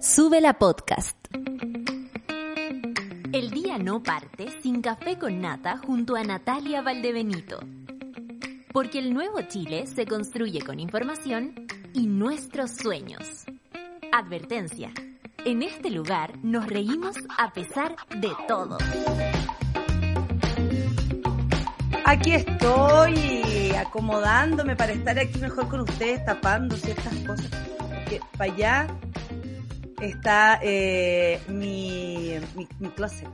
Sube la podcast. El día no parte sin café con nata junto a Natalia Valdebenito. Porque el nuevo Chile se construye con información y nuestros sueños. Advertencia. En este lugar nos reímos a pesar de todo. Aquí estoy acomodándome para estar aquí mejor con ustedes, tapando ciertas cosas. Porque para allá está eh, mi, mi, mi, closet,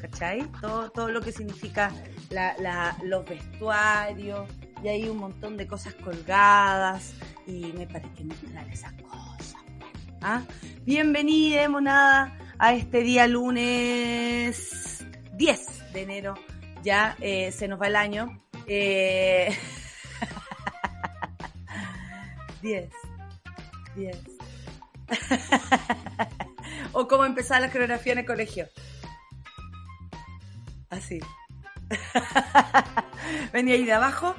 ¿cachai? Todo, todo lo que significa la, la, los vestuarios, y hay un montón de cosas colgadas, y me parece mostrar esas cosas. ¿ah? Bienvenida, monada, a este día lunes 10 de enero. Ya eh, se nos va el año. Eh... 10. 10. o cómo empezar la coreografía en el colegio. Así. Venía ahí de abajo.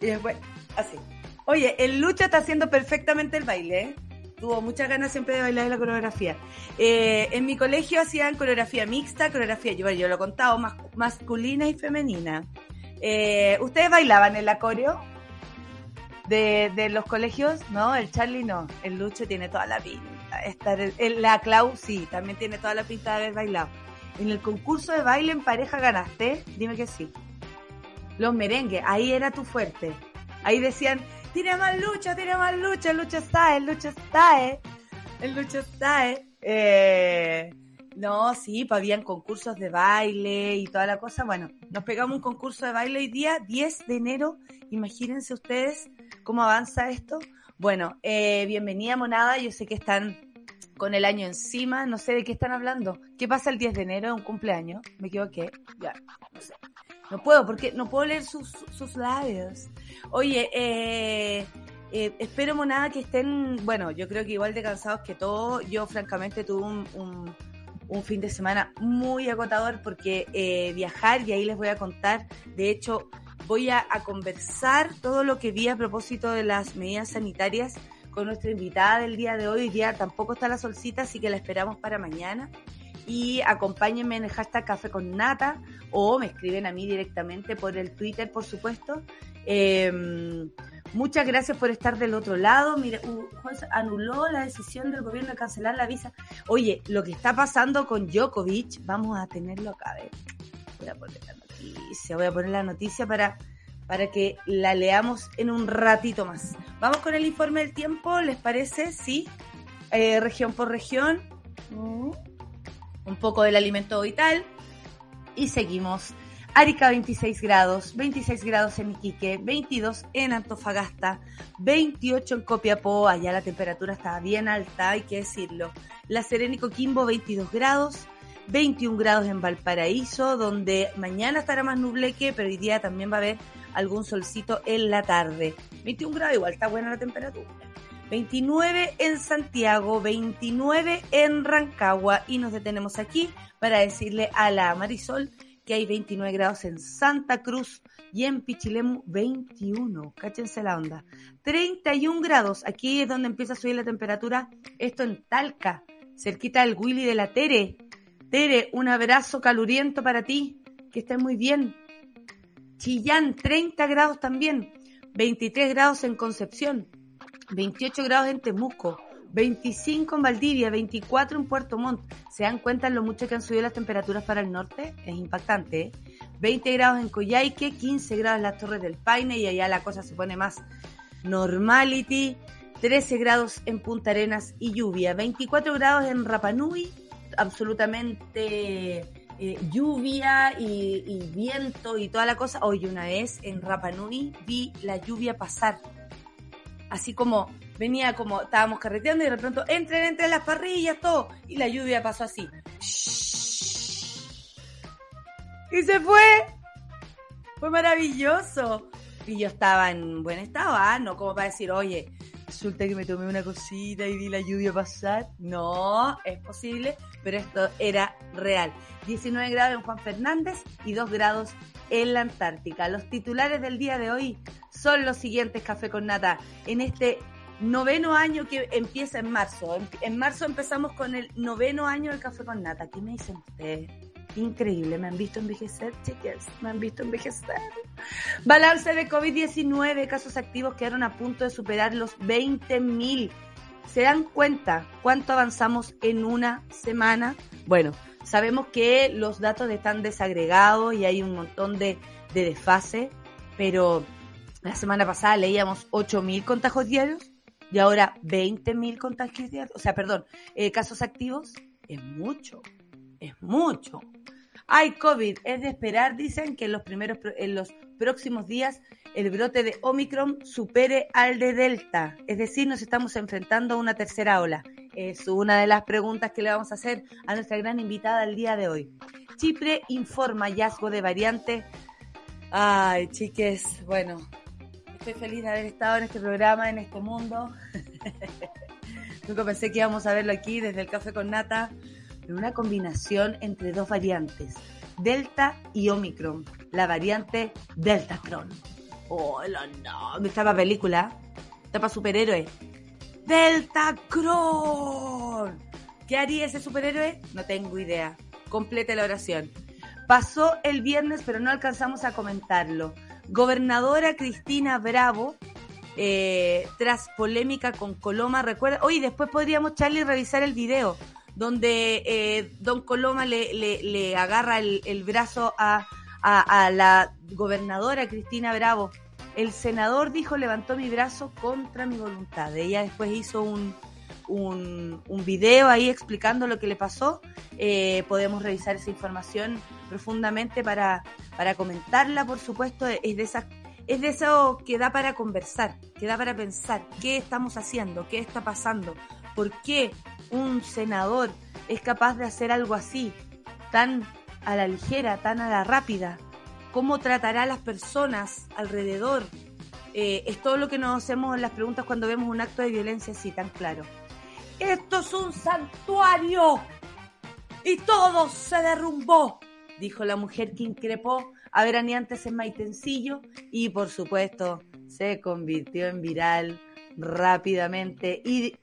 Y después, así. Oye, el Lucha está haciendo perfectamente el baile, ¿eh? Tuvo muchas ganas siempre de bailar la coreografía. Eh, en mi colegio hacían coreografía mixta, coreografía, yo, lo he contado, mas, masculina y femenina. Eh, ¿Ustedes bailaban en la coreo? De, de los colegios, no, el Charlie no, el Lucho tiene toda la pinta. Estar, el, la Clau sí, también tiene toda la pinta de haber bailado. En el concurso de baile en pareja ganaste, dime que sí. Los merengues, ahí era tu fuerte. Ahí decían, tira más lucha, tira más lucha, lucha está, el lucha está, eh. El lucha está, eh. eh no, sí, pues habían concursos de baile y toda la cosa. Bueno, nos pegamos un concurso de baile hoy día, 10 de enero. Imagínense ustedes cómo avanza esto. Bueno, eh, bienvenida monada. Yo sé que están con el año encima. No sé de qué están hablando. ¿Qué pasa el 10 de enero? ¿Un cumpleaños? Me equivoqué. Ya, no sé. No puedo, porque no puedo leer sus, sus labios. Oye, eh, eh, espero monada que estén, bueno, yo creo que igual de cansados que todos. Yo francamente tuve un, un un fin de semana muy agotador porque eh, viajar, y ahí les voy a contar, de hecho, voy a, conversar todo lo que vi a propósito de las medidas sanitarias con nuestra invitada del día de hoy. Día tampoco está la solcita, así que la esperamos para mañana. Y acompáñenme en el hashtag Café con Nata o me escriben a mí directamente por el Twitter, por supuesto. Eh, Muchas gracias por estar del otro lado. Mire, uh, anuló la decisión del gobierno de cancelar la visa. Oye, lo que está pasando con Djokovic, vamos a tenerlo acá. A ver, voy a poner noticia, voy a poner la noticia para, para que la leamos en un ratito más. Vamos con el informe del tiempo, ¿les parece? Sí. Eh, región por región. Mm. Un poco del alimento vital. Y seguimos Arica 26 grados, 26 grados en Iquique, 22 en Antofagasta, 28 en Copiapó, allá la temperatura está bien alta, hay que decirlo. La Serena y Coquimbo 22 grados, 21 grados en Valparaíso, donde mañana estará más nubleque, pero hoy día también va a haber algún solcito en la tarde. 21 grados, igual está buena la temperatura. 29 en Santiago, 29 en Rancagua y nos detenemos aquí para decirle a la Marisol que hay 29 grados en Santa Cruz y en Pichilemu 21. Cáchense la onda. 31 grados. Aquí es donde empieza a subir la temperatura. Esto en Talca, cerquita del Willy de la Tere. Tere, un abrazo caluriento para ti. Que estés muy bien. Chillán, 30 grados también. 23 grados en Concepción. 28 grados en Temuco. 25 en Valdivia, 24 en Puerto Montt. ¿Se dan cuenta lo mucho que han subido las temperaturas para el norte? Es impactante. ¿eh? 20 grados en Coyhaique, 15 grados en las Torres del Paine y allá la cosa se pone más normality. 13 grados en Punta Arenas y lluvia. 24 grados en Rapanui, absolutamente eh, lluvia y, viento y toda la cosa. Hoy una vez en Rapanui vi la lluvia pasar. Así como venía como, estábamos carreteando y de pronto entren entre las parrillas, todo. Y la lluvia pasó así. Y se fue. Fue maravilloso. Y yo estaba en buen estado, ¿ah? No como para decir, oye, resulta que me tomé una cosita y vi la lluvia pasar. No, es posible, pero esto era real. 19 grados en Juan Fernández y 2 grados en la Antártica. Los titulares del día de hoy son los siguientes, Café con Nata. En este noveno año que empieza en marzo. En, marzo empezamos con el noveno año del café con nata. ¿Qué me dicen ustedes? Increíble, me han visto envejecer, chicas, me han visto envejecer. Balance de COVID-19, casos activos quedaron a punto de superar los 20.000. ¿Se dan cuenta cuánto avanzamos en una semana? Bueno, sabemos que los datos están desagregados y hay un montón de, de desfase, pero la semana pasada leíamos 8.000 contagios diarios y ahora 20.000 contagios diarios, o sea, perdón, eh, casos activos. Es mucho, mucho. Hay COVID, es de esperar, dicen, que en los, primeros, en los próximos días el brote de Omicron supere al de Delta. Es decir, nos estamos enfrentando a una tercera ola. Es una de las preguntas que le vamos a hacer a nuestra gran invitada el día de hoy. Chipre informa hallazgo de variante. Ay, chiques, bueno, estoy feliz de haber estado en este programa, en este mundo. Nunca pensé que íbamos a verlo aquí desde el café con nata una combinación entre dos variantes, Delta y Omicron, la variante Deltacron. Oh, no, me estaba película, tapa superhéroe. Deltacron. ¿Qué haría ese superhéroe? No tengo idea. Complete la oración. Pasó el viernes, pero no alcanzamos a comentarlo. Gobernadora Cristina Bravo, eh, tras polémica con Coloma, recuerda, oye, después podríamos, Charlie, revisar el video donde eh, Don Coloma le, le, agarra el, brazo a, a, la gobernadora Cristina Bravo. El senador dijo, levantó mi brazo contra mi voluntad. Ella después hizo un, video ahí explicando lo que le pasó. Eh, podemos revisar esa información profundamente para, comentarla, por supuesto. Es es de eso que da para conversar, que da para pensar qué estamos haciendo, qué está pasando, por qué un senador es capaz de hacer algo así, tan a la ligera, tan a la rápida? ¿Cómo tratará a las personas alrededor? Eh, es todo lo que nos hacemos en las preguntas cuando vemos un acto de violencia así, tan claro. Esto es un santuario y todo se derrumbó, dijo la mujer que increpó a veraneantes en Maitencillo y por supuesto se convirtió en viral rápidamente. ¿Y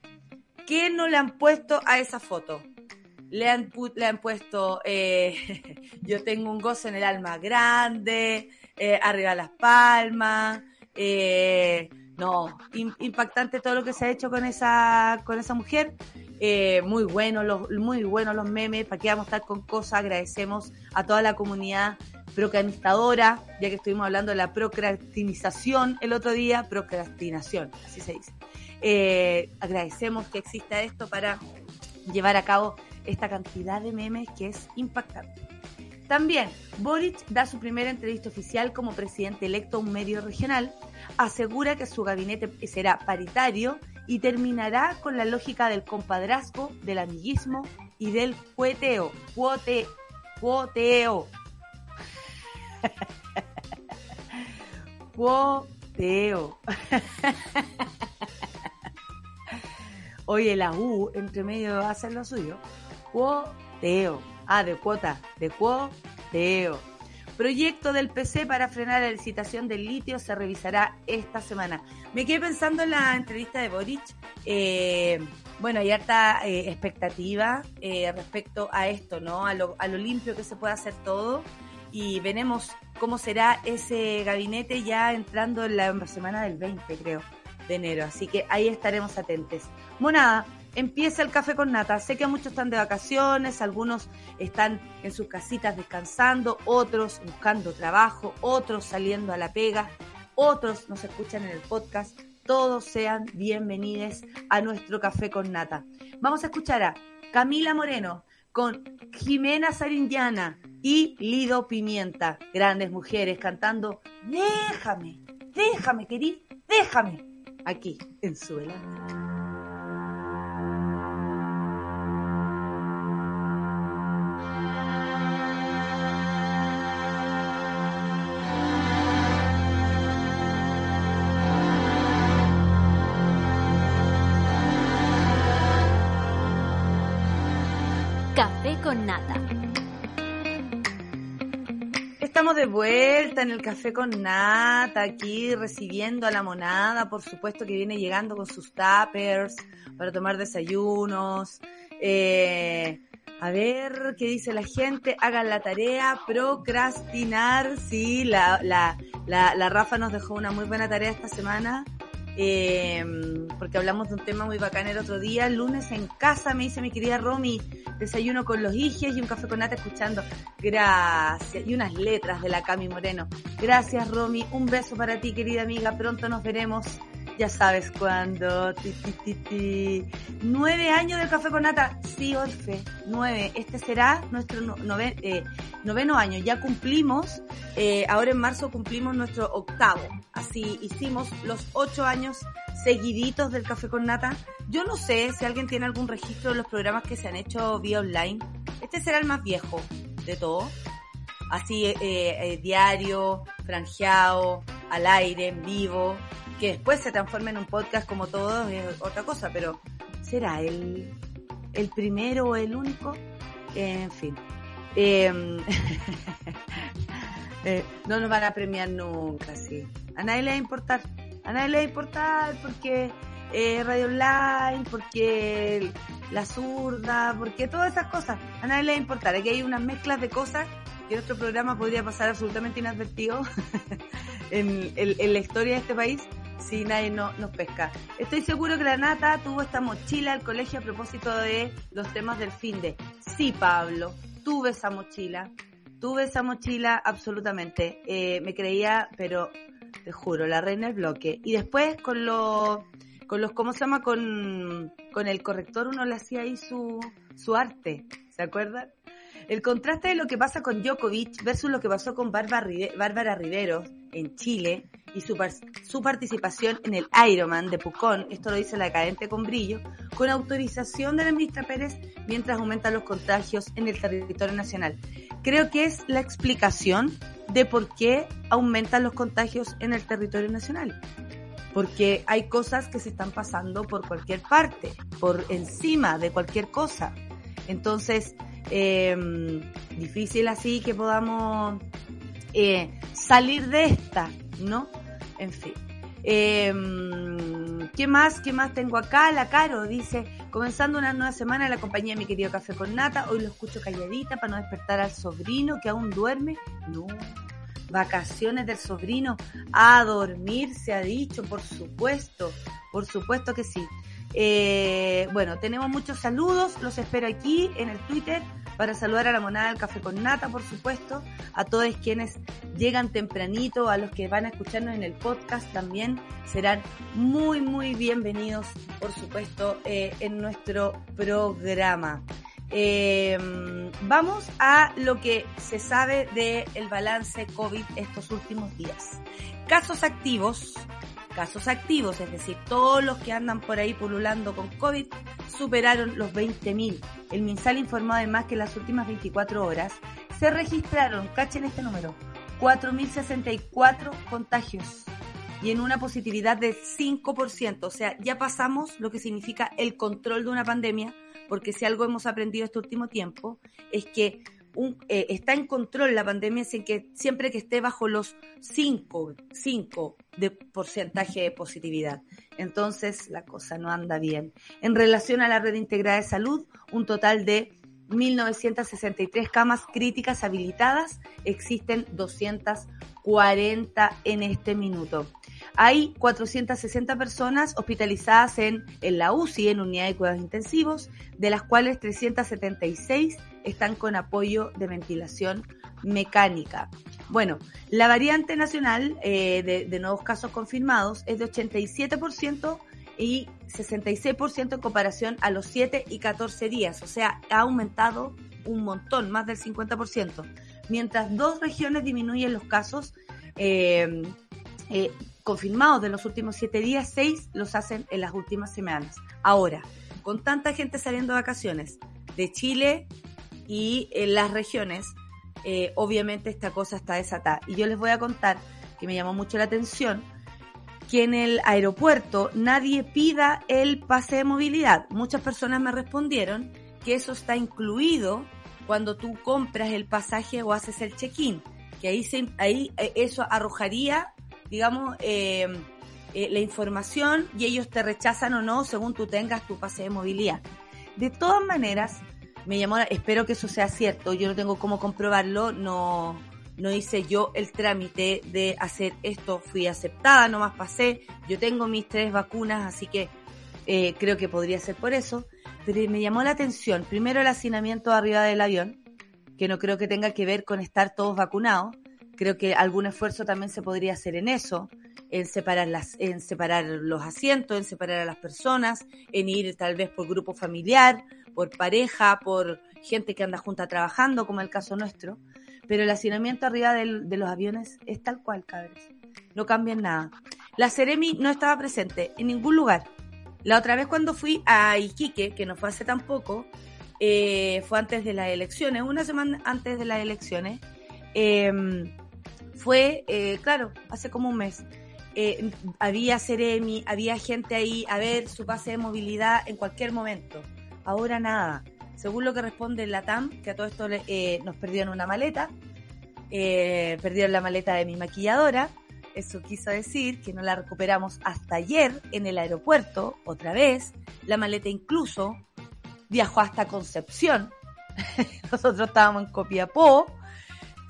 qué no le han puesto a esa foto? Le han, le han puesto eh, yo tengo un gozo en el alma grande, eh, arriba las palmas, eh, no, impactante todo lo que se ha hecho con esa, con esa mujer. muy bueno, los, muy buenos los memes, para que vamos a estar con cosas, agradecemos a toda la comunidad procrastinadora, ya que estuvimos hablando de la procrastinización el otro día, procrastinación, así se dice. Eh, agradecemos que exista esto para llevar a cabo esta cantidad de memes que es impactante. También, Boric da su primera entrevista oficial como presidente electo a un medio regional, asegura que su gabinete será paritario y terminará con la lógica del compadrazgo, del amiguismo y del cueteo. Cuote, cuoteo. Cuoteo. Oye, la U entre medio va a hacer lo suyo. Cuoteo. Ah, de cuota. De cuoteo. Proyecto del PC para frenar la licitación del litio se revisará esta semana. Me quedé pensando en la entrevista de Boric. Eh, bueno, hay harta eh, expectativa eh, respecto a esto, ¿no? A lo, limpio que se puede hacer todo y veremos cómo será ese gabinete ya entrando en la semana del 20, creo, de enero. Así que ahí estaremos atentos. Monada, empieza el café con nata. Sé que muchos están de vacaciones, algunos están en sus casitas descansando, otros buscando trabajo, otros saliendo a la pega, otros nos escuchan en el podcast. Todos sean bienvenidos a nuestro café con nata. Vamos a escuchar a Camila Moreno con Jimena Sarindiana y Lido Pimienta, grandes mujeres cantando Déjame, déjame, querido, déjame, aquí en Suela. Café con nata estamos de vuelta en el café con nata, aquí recibiendo a la monada, por supuesto que viene llegando con sus tappers para tomar desayunos. Eh, a ver qué dice la gente. Hagan la tarea, procrastinar. Sí, la, la, la, la Rafa nos dejó una muy buena tarea esta semana eh, porque hablamos de un tema muy bacán el otro día. Lunes en casa me dice mi querida Romy, desayuno con los hijes y un café con nata escuchando. Gracias. Y unas letras de la Cami Moreno. Gracias Romy, un beso para ti querida amiga, pronto nos veremos ya sabes cuándo. Nueve años del café con nata. Sí, Orfe, nueve. Este será nuestro eh, noveno año. Ya cumplimos, eh, ahora en marzo cumplimos nuestro octavo. Así hicimos los ocho años seguiditos del café con nata. Yo no sé si alguien tiene algún registro de los programas que se han hecho vía online. Este será el más viejo de todos. Así, eh, diario, franjeado, al aire, en vivo que después se transforme en un podcast como todo es otra cosa, pero ¿será el, el primero o el único? en fin. Em, eh, no nos van a premiar nunca, sí. A nadie le va a importar. A nadie le va a importar porque eh, Radio Online, porque la zurda, porque todas esas cosas. A nadie le va a importar. Aquí hay unas mezclas de cosas que nuestro programa podría pasar absolutamente inadvertido en la historia de este país si nadie no, nos pesca. Estoy seguro que la Nata tuvo esta mochila al colegio a propósito de los temas del fin de. Sí, Pablo, tuve esa mochila. Tuve esa mochila absolutamente. Eh, me creía, pero te juro, la reina del bloque. Y después con los, con los, ¿cómo se llama? Con, con el corrector uno le hacía ahí su, su arte. ¿Se acuerdan? El contraste de lo que pasa con Djokovic versus lo que pasó con Bárbara Rivero en Chile y su, su, participación en el Ironman de Pucón, esto lo dice la cadente con brillo, con autorización de la ministra Pérez mientras aumentan los contagios en el territorio nacional. Creo que es la explicación de por qué aumentan los contagios en el territorio nacional. Porque hay cosas que se están pasando por cualquier parte, por encima de cualquier cosa. Entonces, eh, difícil así que podamos eh, salir de esta, ¿no? En fin. Eh, ¿Qué más? ¿Qué más tengo acá? La Caro dice, comenzando una nueva semana en la compañía de mi querido Café con Nata, hoy lo escucho calladita para no despertar al sobrino que aún duerme. No. Vacaciones del sobrino. A dormir, se ha dicho, por supuesto. Por supuesto que sí. Eh, bueno, tenemos muchos saludos, los espero aquí en el Twitter para saludar a la monada del café con nata, por supuesto, a todos quienes llegan tempranito, a los que van a escucharnos en el podcast también, serán muy, muy bienvenidos, por supuesto, eh, en nuestro programa. Eh, vamos a lo que se sabe del balance COVID estos últimos días. Casos activos, casos activos, es decir, todos los que andan por ahí pululando con COVID, superaron los 20.000. El MinSal informó además que en las últimas 24 horas se registraron, cachen este número, 4.064 contagios y en una positividad del 5%. O sea, ya pasamos lo que significa el control de una pandemia, porque si algo hemos aprendido este último tiempo es que eh, está en control la pandemia sin que siempre que esté bajo los 5, 5 de porcentaje de positividad. Entonces la cosa no anda bien. En relación a la red integrada de salud, un total de 1.963 camas críticas habilitadas, existen 240 en este minuto. Hay 460 personas hospitalizadas en, en la UCI, en unidad de cuidados intensivos, de las cuales 376 están con apoyo de ventilación mecánica. Bueno, la variante nacional eh, de, nuevos casos confirmados es de 87% y 66% en comparación a los 7 y 14 días, o sea, ha aumentado un montón, más del 50%, mientras dos regiones disminuyen los casos eh, eh, confirmados de los últimos 7 días, 6 los hacen en las últimas semanas. Ahora, con tanta gente saliendo de vacaciones de Chile y en las regiones, eh, obviamente esta cosa está desatada. Y yo les voy a contar que me llamó mucho la atención que en el aeropuerto nadie pida el pase de movilidad. Muchas personas me respondieron que eso está incluido cuando tú compras el pasaje o haces el check-in, que ahí, ahí eh, eso arrojaría, digamos, eh, eh, la información y ellos te rechazan o no según tú tengas tu pase de movilidad. De todas maneras, me llamó, espero que eso sea cierto, yo no tengo cómo comprobarlo, no, no hice yo el trámite de hacer esto, fui aceptada, nomás pasé, yo tengo mis tres vacunas, así que eh, creo que podría ser por eso, pero me llamó la atención, primero el hacinamiento arriba del avión, que no creo que tenga que ver con estar todos vacunados, creo que algún esfuerzo también se podría hacer en eso, en separar las, en separar los asientos, en separar a las personas, en ir tal vez por grupo familiar, por pareja, por gente que anda junta trabajando, como el caso nuestro. Pero el hacinamiento arriba de los aviones es tal cual, cabros. No cambia en nada. La Ceremi no estaba presente en ningún lugar. La otra vez cuando fui a Iquique, que no fue hace tan poco, eh, fue antes de las elecciones, una semana antes de las elecciones, eh, fue, eh, claro, hace como un mes. Eh, había Ceremi, había gente ahí a ver su pase de movilidad en cualquier momento. Ahora nada. Según lo que responde la TAM, que a todo esto eh, nos perdieron una maleta, eh, perdieron la maleta de mi maquilladora. Eso quiso decir que no la recuperamos hasta ayer en el aeropuerto, otra vez. La maleta incluso viajó hasta Concepción. Nosotros estábamos en Copiapó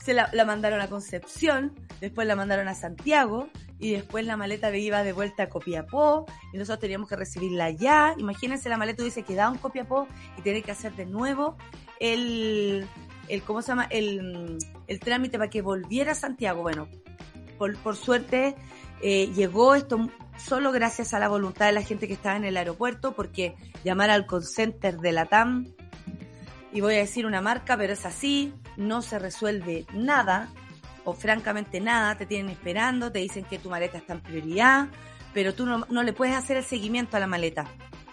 se la, la, mandaron a Concepción, después la mandaron a Santiago y después la maleta iba de vuelta a Copiapó y nosotros teníamos que recibirla allá. Imagínense la maleta hubiese quedado en Copiapó y tener que hacer de nuevo el, el ¿cómo se llama? El, el trámite para que volviera a Santiago. Bueno, por, por suerte eh, llegó esto solo gracias a la voluntad de la gente que estaba en el aeropuerto porque llamar al call center de la TAM y voy a decir una marca, pero es así, no se resuelve nada, o francamente nada, te tienen esperando, te dicen que tu maleta está en prioridad, pero tú no, no le puedes hacer el seguimiento a la maleta.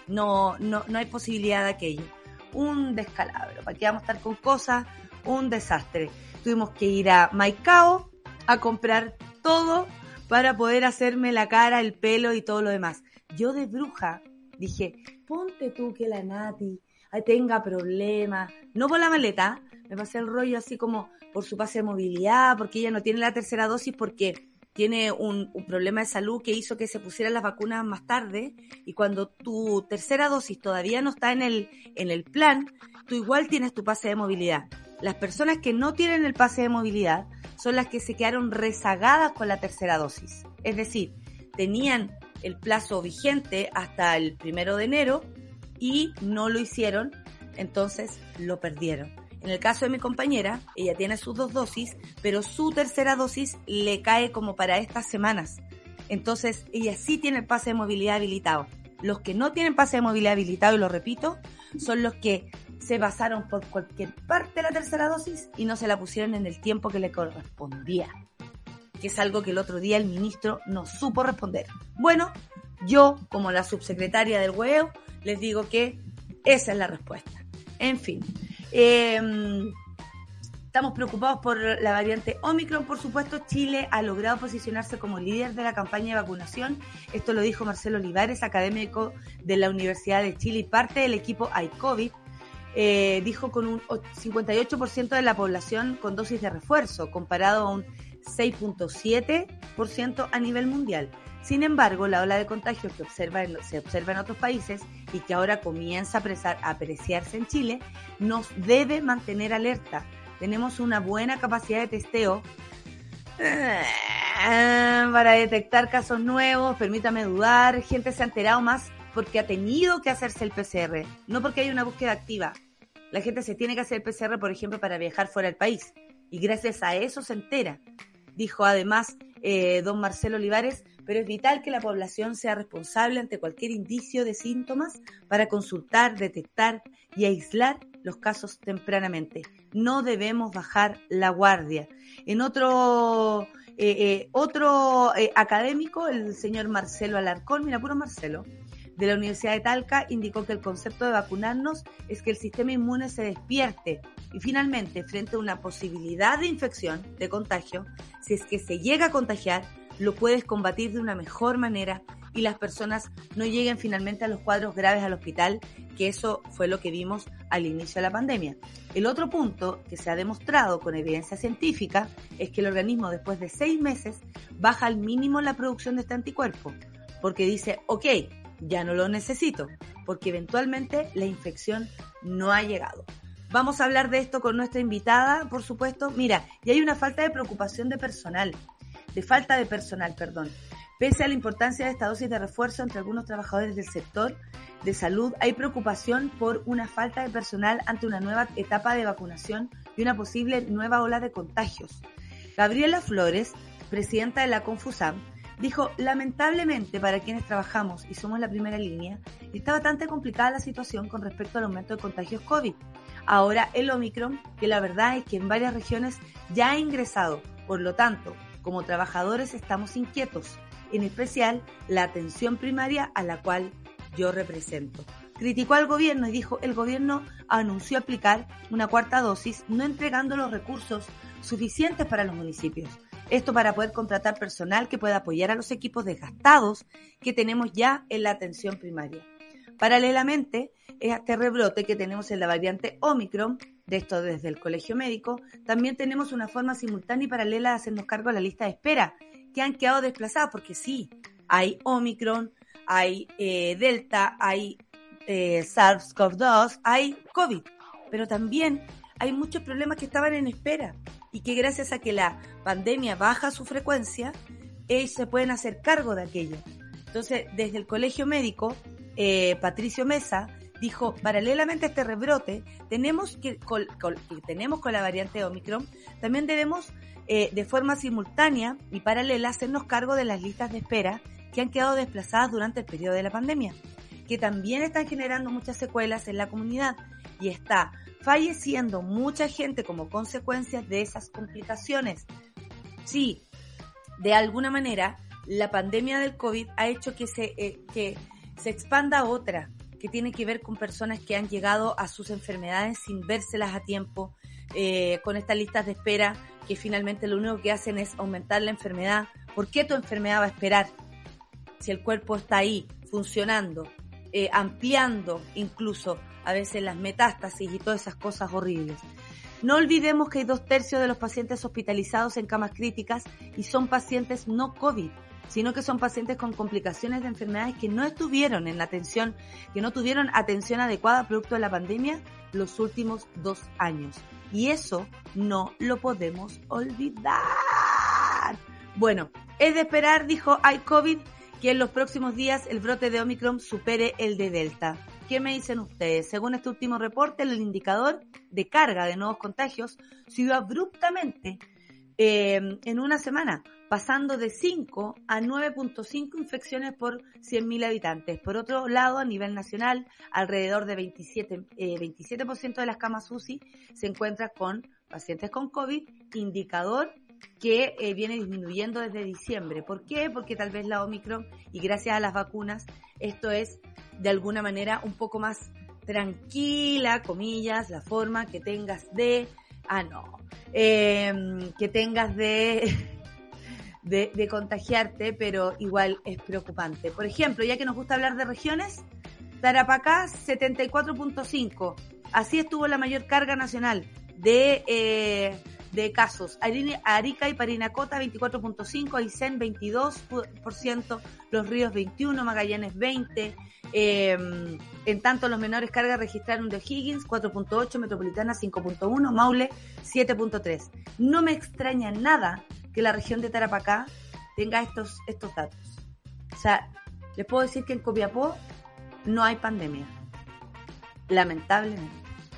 No, no, no hay posibilidad de aquello. Un descalabro, ¿para qué vamos a estar con cosas? Un desastre. Tuvimos que ir a Maicao a comprar todo para poder hacerme la cara, el pelo y todo lo demás. Yo de bruja dije, ponte tú que la Nati tenga problemas, no por la maleta, me pasé el rollo así como por su pase de movilidad, porque ella no tiene la tercera dosis porque tiene un, problema de salud que hizo que se pusieran las vacunas más tarde y cuando tu tercera dosis todavía no está en el, en el plan, tú igual tienes tu pase de movilidad. Las personas que no tienen el pase de movilidad son las que se quedaron rezagadas con la tercera dosis. Es decir, tenían el plazo vigente hasta el primero de enero y no lo hicieron, entonces lo perdieron. En el caso de mi compañera, ella tiene sus dos dosis, pero su tercera dosis le cae como para estas semanas. Entonces, ella sí tiene el pase de movilidad habilitado. Los que no tienen pase de movilidad habilitado, y lo repito, son los que se basaron por cualquier parte de la tercera dosis y no se la pusieron en el tiempo que le correspondía. Que es algo que el otro día el ministro no supo responder. Bueno, yo, como la subsecretaria del huevo, les digo que esa es la respuesta. En fin. Eh, estamos preocupados por la variante Omicron, por supuesto. Chile ha logrado posicionarse como líder de la campaña de vacunación. Esto lo dijo Marcelo Olivares, académico de la Universidad de Chile y parte del equipo iCovid. Eh, dijo con un 58% de la población con dosis de refuerzo, comparado a un 6.7% a nivel mundial. Sin embargo, la ola de contagios que observa en, se observa en otros países y que ahora comienza a, apreciarse en Chile nos debe mantener alerta. Tenemos una buena capacidad de testeo eh, para detectar casos nuevos, permítame dudar, gente se ha enterado más porque ha tenido que hacerse el PCR, no porque hay una búsqueda activa. La gente se tiene que hacer el PCR, por ejemplo, para viajar fuera del país y gracias a eso se entera. Dijo además eh, don Marcelo Olivares, pero es vital que la población sea responsable ante cualquier indicio de síntomas para consultar, detectar y aislar los casos tempranamente. No debemos bajar la guardia. En otro, eh, eh, otro eh, académico, el señor Marcelo Alarcón, mira, puro Marcelo, de la Universidad de Talca, indicó que el concepto de vacunarnos es que el sistema inmune se despierte y finalmente, frente a una posibilidad de infección, de contagio, si es que se llega a contagiar, lo puedes combatir de una mejor manera y las personas no lleguen finalmente a los cuadros graves al hospital, que eso fue lo que vimos al inicio de la pandemia. El otro punto que se ha demostrado con evidencia científica es que el organismo después de seis meses baja al mínimo la producción de este anticuerpo, porque dice, ok, ya no lo necesito, porque eventualmente la infección no ha llegado. Vamos a hablar de esto con nuestra invitada, por supuesto. Mira, y hay una falta de preocupación de personal, de falta de personal, perdón. Pese a la importancia de esta dosis de refuerzo entre algunos trabajadores del sector de salud, hay preocupación por una falta de personal ante una nueva etapa de vacunación y una posible nueva ola de contagios. Gabriela Flores, presidenta de la Confusam, dijo, lamentablemente para quienes trabajamos y somos la primera línea, está bastante complicada la situación con respecto al aumento de contagios COVID ahora el Omicron, que la verdad es que en varias regiones ya ha ingresado. Por lo tanto, como trabajadores estamos inquietos, en especial la atención primaria a la cual yo represento. Criticó al gobierno y dijo, el gobierno anunció aplicar una cuarta dosis, no entregando los recursos suficientes para los municipios. Esto para poder contratar personal que pueda apoyar a los equipos desgastados que tenemos ya en la atención primaria. Paralelamente, este rebrote que tenemos en la variante Omicron, de esto desde el colegio médico, también tenemos una forma simultánea y paralela de hacernos cargo de la lista de espera, que han quedado desplazadas, porque sí, hay Omicron, hay eh, Delta, hay eh, SARS-CoV-2, hay COVID, pero también hay muchos problemas que estaban en espera y que gracias a que la pandemia baja su frecuencia, ellos se pueden hacer cargo de aquello. Entonces, desde el colegio médico eh, Patricio Mesa, dijo, paralelamente a este rebrote, tenemos que, tenemos con la variante Omicron, también debemos eh, de forma simultánea y paralela hacernos cargo de las listas de espera que han quedado desplazadas durante el periodo de la pandemia, que también están generando muchas secuelas en la comunidad y está falleciendo mucha gente como consecuencia de esas complicaciones. Sí, de alguna manera, la pandemia del COVID ha hecho que se, eh, que se expanda otra que tiene que ver con personas que han llegado a sus enfermedades sin vérselas a tiempo, eh, con estas listas de espera que finalmente lo único que hacen es aumentar la enfermedad. ¿Por qué tu enfermedad va a esperar si el cuerpo está ahí funcionando, eh, ampliando incluso a veces las metástasis y todas esas cosas horribles? No olvidemos que hay dos tercios de los pacientes hospitalizados en camas críticas y son pacientes no COVID sino que son pacientes con complicaciones de enfermedades que no estuvieron en la atención, que no tuvieron atención adecuada producto de la pandemia los últimos dos años. Y eso no lo podemos olvidar. Bueno, es de esperar, dijo iCovid, que en los próximos días el brote de Omicron supere el de Delta. ¿Qué me dicen ustedes? Según este último reporte, el indicador de carga de nuevos contagios subió abruptamente eh, en una semana, pasando de 5 a 9.5 infecciones por 100.000 habitantes. Por otro lado, a nivel nacional, alrededor de 27, eh, 27% de las camas UCI se encuentran con pacientes con COVID, indicador que eh, viene disminuyendo desde diciembre. ¿Por qué? Porque tal vez la Omicron y gracias a las vacunas esto es de alguna manera un poco más tranquila, comillas, la forma que tengas de, ah no, eh, que tengas de de, contagiarte, pero igual es preocupante. Por ejemplo, ya que nos gusta hablar de regiones, Tarapacá 74.5. Así estuvo la mayor carga nacional de, eh, de casos. Arica y Parinacota 24.5, Aysén 22%, Los Ríos 21, Magallanes 20. Em, en tanto, los menores cargas registraron de Higgins 4.8, Metropolitana 5.1, Maule 7.3. No me extraña nada que la región de Tarapacá tenga estos, estos datos. O sea, les puedo decir que en Copiapó no hay pandemia. Lamentablemente.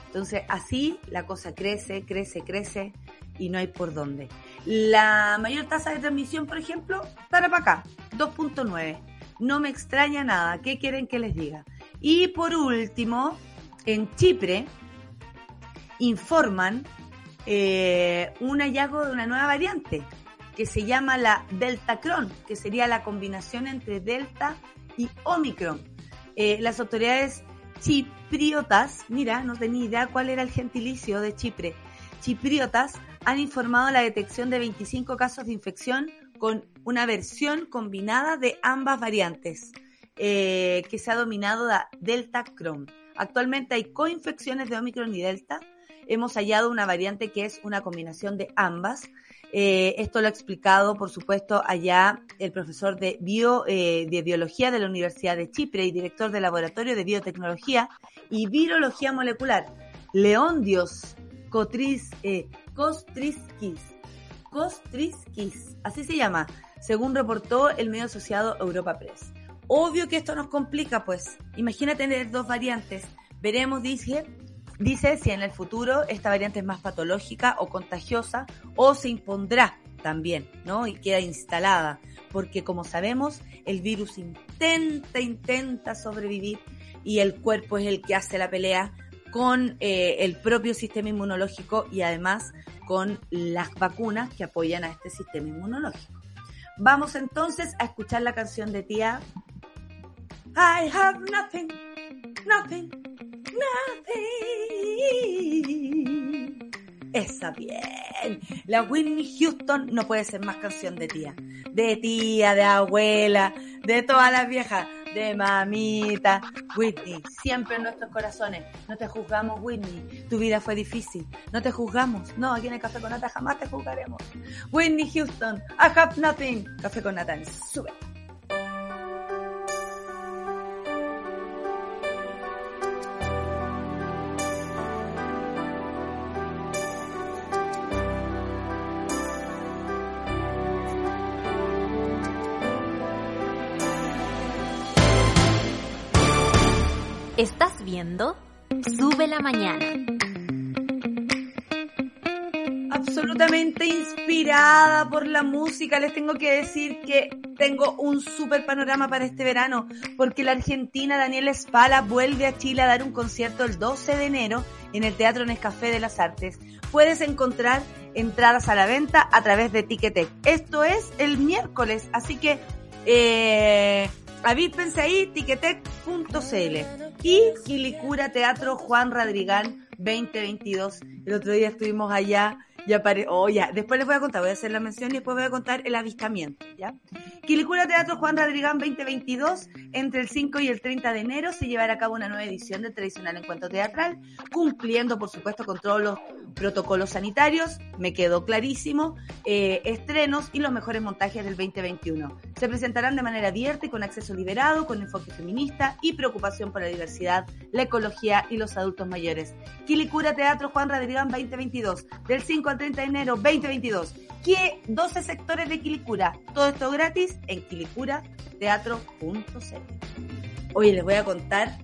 Entonces, así la cosa crece, crece, crece y no hay por dónde. La mayor tasa de transmisión, por ejemplo, Tarapacá, 2.9. No me extraña nada. ¿Qué quieren que les diga? Y por último, en Chipre informan eh, un hallazgo de una nueva variante que se llama la Deltacron, que sería la combinación entre Delta y Omicron. Eh, las autoridades chipriotas, mira, no tenía idea cuál era el gentilicio de Chipre, chipriotas han informado la detección de 25 casos de infección con una versión combinada de ambas variantes, eh, que se ha dominado la Delta Cron. Actualmente hay coinfecciones de Omicron y Delta. Hemos hallado una variante que es una combinación de ambas. Eh, esto lo ha explicado, por supuesto, allá el profesor de, bio, eh, de biología de la Universidad de Chipre y director del Laboratorio de Biotecnología y Virología Molecular, Leondios Kotris, eh, Kostriskis. Kostriskis, así se llama, según reportó el medio asociado Europa Press. Obvio que esto nos complica, pues. Imagina tener dos variantes. Veremos, dice, dice si en el futuro esta variante es más patológica o contagiosa o se impondrá también, ¿no? Y queda instalada. Porque como sabemos, el virus intenta, intenta sobrevivir y el cuerpo es el que hace la pelea con eh, el propio sistema inmunológico y además con las vacunas que apoyan a este sistema inmunológico. Vamos entonces a escuchar la canción de tía I have nothing, nothing, nothing. Esa bien. La Whitney Houston no puede ser más canción de tía. De tía, de abuela, de todas las viejas, de mamita. Whitney, siempre en nuestros corazones. No te juzgamos, Whitney. Tu vida fue difícil. No te juzgamos. No, aquí en el Café con Nata jamás te juzgaremos. Whitney Houston, I have nothing. Café con Nata, sube. ¿Estás viendo? Sube la mañana. Absolutamente inspirada por la música, les tengo que decir que tengo un super panorama para este verano, porque la argentina Daniela Espala vuelve a Chile a dar un concierto el 12 de enero en el Teatro Nescafé de las Artes. Puedes encontrar entradas a la venta a través de Ticketek. Esto es el miércoles, así que eh, avíspense ahí, ticketek.cl y Quilicura Teatro Juan Radrigán 2022. El otro día estuvimos allá ya apare oh, ya. Después les voy a contar, voy a hacer la mención y después voy a contar el avistamiento, ¿ya? Quilicura Teatro Juan Radrigán 2022, entre el 5 y el 30 de enero se llevará a cabo una nueva edición del tradicional encuentro teatral, cumpliendo, por supuesto, con todos los protocolos sanitarios, me quedó clarísimo, eh, estrenos y los mejores montajes del 2021. Se presentarán de manera abierta y con acceso liberado, con enfoque feminista y preocupación por la diversidad, la ecología y los adultos mayores. Quilicura Teatro Juan Radrigán 2022, del 5 al 30 de enero 2022. ¿Qué 12 sectores de Quilicura? Todo esto gratis en quilicurateatro.cl. Oye, les voy a contar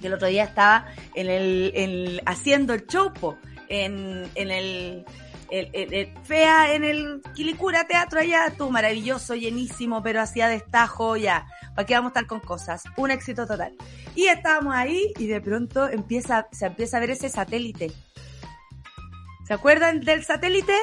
que el otro día estaba en el, haciendo el chopo en, en el, el, fea en el Quilicura Teatro allá, estuvo maravilloso, llenísimo, pero hacía destajo ya. ¿Para qué vamos a estar con cosas? Un éxito total. Y estábamos ahí y de pronto empieza, se empieza a ver ese satélite ¿Se acuerdan del satélite?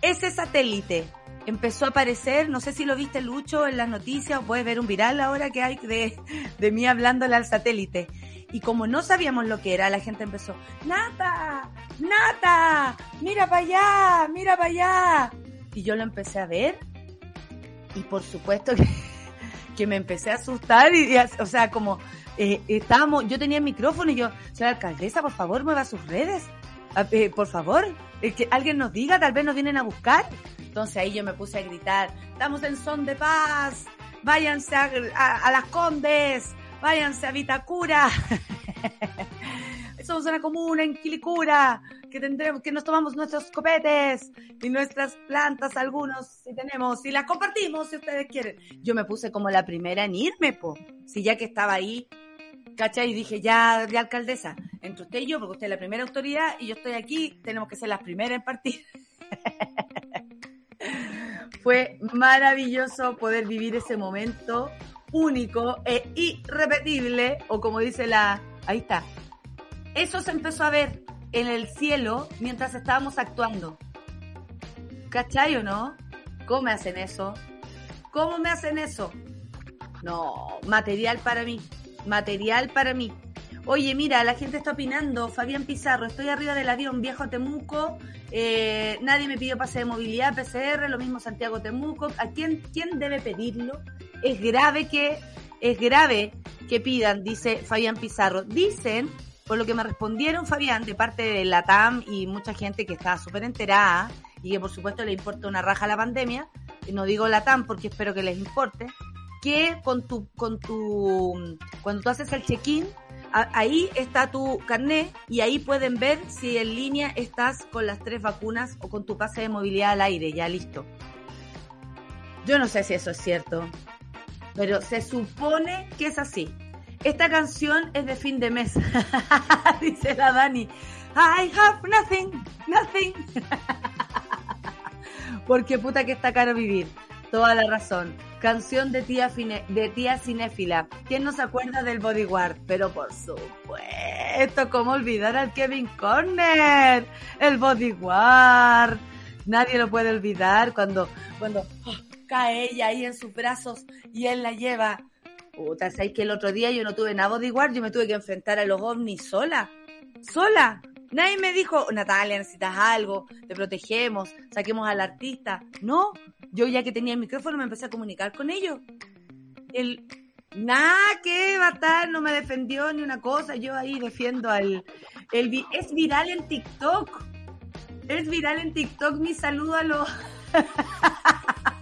Ese satélite empezó a aparecer, no sé si lo viste Lucho en las noticias puedes ver un viral ahora que hay de, de mí hablándole al satélite. Y como no sabíamos lo que era, la gente empezó, Nata, Nata, mira para allá, mira para allá. Y yo lo empecé a ver y por supuesto que, me empecé a asustar y, o sea, como eh, estábamos, yo tenía el micrófono y yo, señora alcaldesa, por favor, mueva sus redes. Eh, por favor, eh, que alguien nos diga, tal vez nos vienen a buscar. Entonces ahí yo me puse a gritar, estamos en son de paz, váyanse a, las Condes, váyanse a Vitacura. Somos una comuna en Quilicura, que tendremos, que nos tomamos nuestros copetes y nuestras plantas, algunos si tenemos, y las compartimos si ustedes quieren. Yo me puse como la primera en irme, po. Si ya que estaba ahí, ¿cachai? Y dije, ya, ya alcaldesa, entre usted y yo, porque usted es la primera autoridad y yo estoy aquí, tenemos que ser las primeras en partir. Fue maravilloso poder vivir ese momento único e irrepetible, o como dice la... Ahí está. Eso se empezó a ver en el cielo mientras estábamos actuando. ¿Cachai o no? ¿Cómo me hacen eso? ¿Cómo me hacen eso? No, material para mí. Material para mí. Oye, mira, la gente está opinando. Fabián Pizarro, estoy arriba del avión, viajo a Temuco. Eh, nadie me pidió pase de movilidad, PCR, lo mismo Santiago Temuco. ¿A quién, quién debe pedirlo? Es grave que, es grave que pidan, dice Fabián Pizarro. Dicen, por lo que me respondieron Fabián, de parte de la TAM y mucha gente que está súper enterada y que por supuesto le importa una raja la pandemia, no digo la TAM porque espero que les importe, que con tu, con tu, cuando tú haces el check-in, ahí está tu carnet y ahí pueden ver si en línea estás con las tres vacunas o con tu pase de movilidad al aire, ya listo. Yo no sé si eso es cierto, pero se supone que es así. Esta canción es de fin de mes, dice la Dani. I have nothing, nothing. Porque puta que está caro vivir. Toda la razón. Canción de tía, de tía cinéfila. ¿Quién no se acuerda del Bodyguard? Pero por supuesto, ¿cómo olvidar al Kevin Corner? El Bodyguard. Nadie lo puede olvidar cuando, cuando oh, cae ella ahí en sus brazos y él la lleva. Puta, ¿sabes que el otro día yo no tuve nada Bodyguard? Yo me tuve que enfrentar a los ovnis sola. Sola. Nadie me dijo, Natalia, necesitas algo, te protegemos, saquemos al artista. No, yo ya que tenía el micrófono me empecé a comunicar con ellos. El, nada que va no me defendió ni una cosa, yo ahí defiendo al... El, es viral en TikTok. Es viral en TikTok mi saludo a los...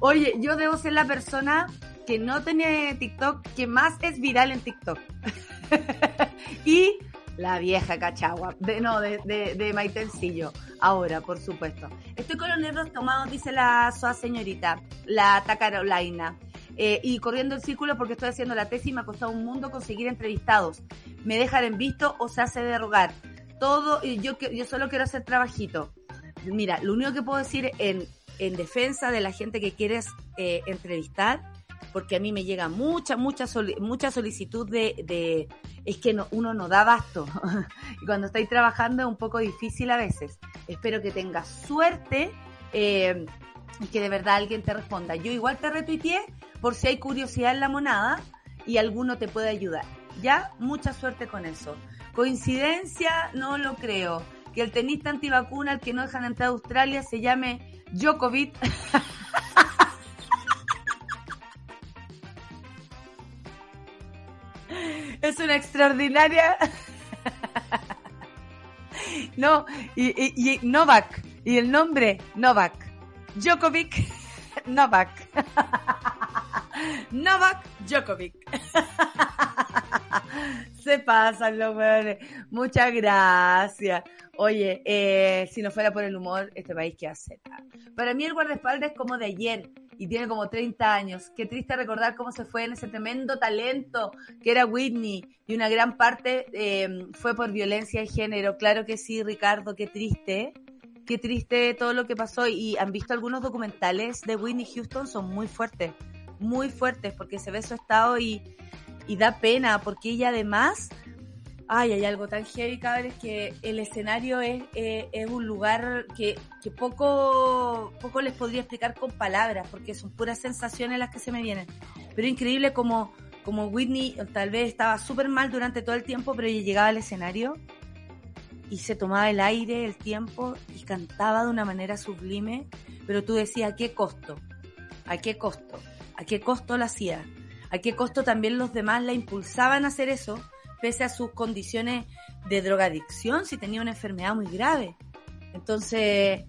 Oye, yo debo ser la persona que no tenía TikTok que más es viral en TikTok. y la vieja cachagua. De, no, de, de, de Maitencillo. Ahora, por supuesto. Estoy con los nervios tomados, dice la soa señorita, la Tacarolaina. Eh, y corriendo el círculo porque estoy haciendo la tesis y me ha costado un mundo conseguir entrevistados. Me dejan en visto o se hace derogar. Todo, y yo, yo solo quiero hacer trabajito. Mira, lo único que puedo decir en, en defensa de la gente que quieres eh, entrevistar porque a mí me llega mucha, mucha, mucha solicitud de, es que no, uno no da basto. y cuando estáis trabajando es un poco difícil a veces. Espero que tengas suerte eh, y que de verdad alguien te responda. Yo igual te retuiteé por si hay curiosidad en la monada y alguno te puede ayudar. Ya, mucha suerte con eso. Coincidencia, no lo creo. Que el tenista antivacuna, al que no dejan entrar a Australia, se llame Djokovic. es una extraordinaria. no, y, Novak, y el nombre Novak. Djokovic, Novak. Novak Djokovic. Se pasan los weones. Muchas gracias. Oye, eh, si no fuera por el humor, este país, ¿qué hace? Para mí el guardaespaldas es como de ayer y tiene como 30 años. Qué triste recordar cómo se fue en ese tremendo talento que era Whitney y una gran parte eh, fue por violencia de género. Claro que sí, Ricardo, qué triste. Qué triste todo lo que pasó y han visto algunos documentales de Whitney Houston, son muy fuertes, muy fuertes porque se ve su estado y, y da pena porque ella además Ay, hay algo tan heavy, cabres, que el escenario es, eh, es un lugar que, que, poco, poco les podría explicar con palabras, porque son puras sensaciones las que se me vienen. Pero increíble como, como Whitney tal vez estaba súper mal durante todo el tiempo, pero ella llegaba al escenario y se tomaba el aire, el tiempo y cantaba de una manera sublime, pero tú decías, ¿a qué costo? ¿A qué costo? ¿A qué costo la hacía? ¿A qué costo también los demás la impulsaban a hacer eso? Pese a sus condiciones de drogadicción, si tenía una enfermedad muy grave. Entonces,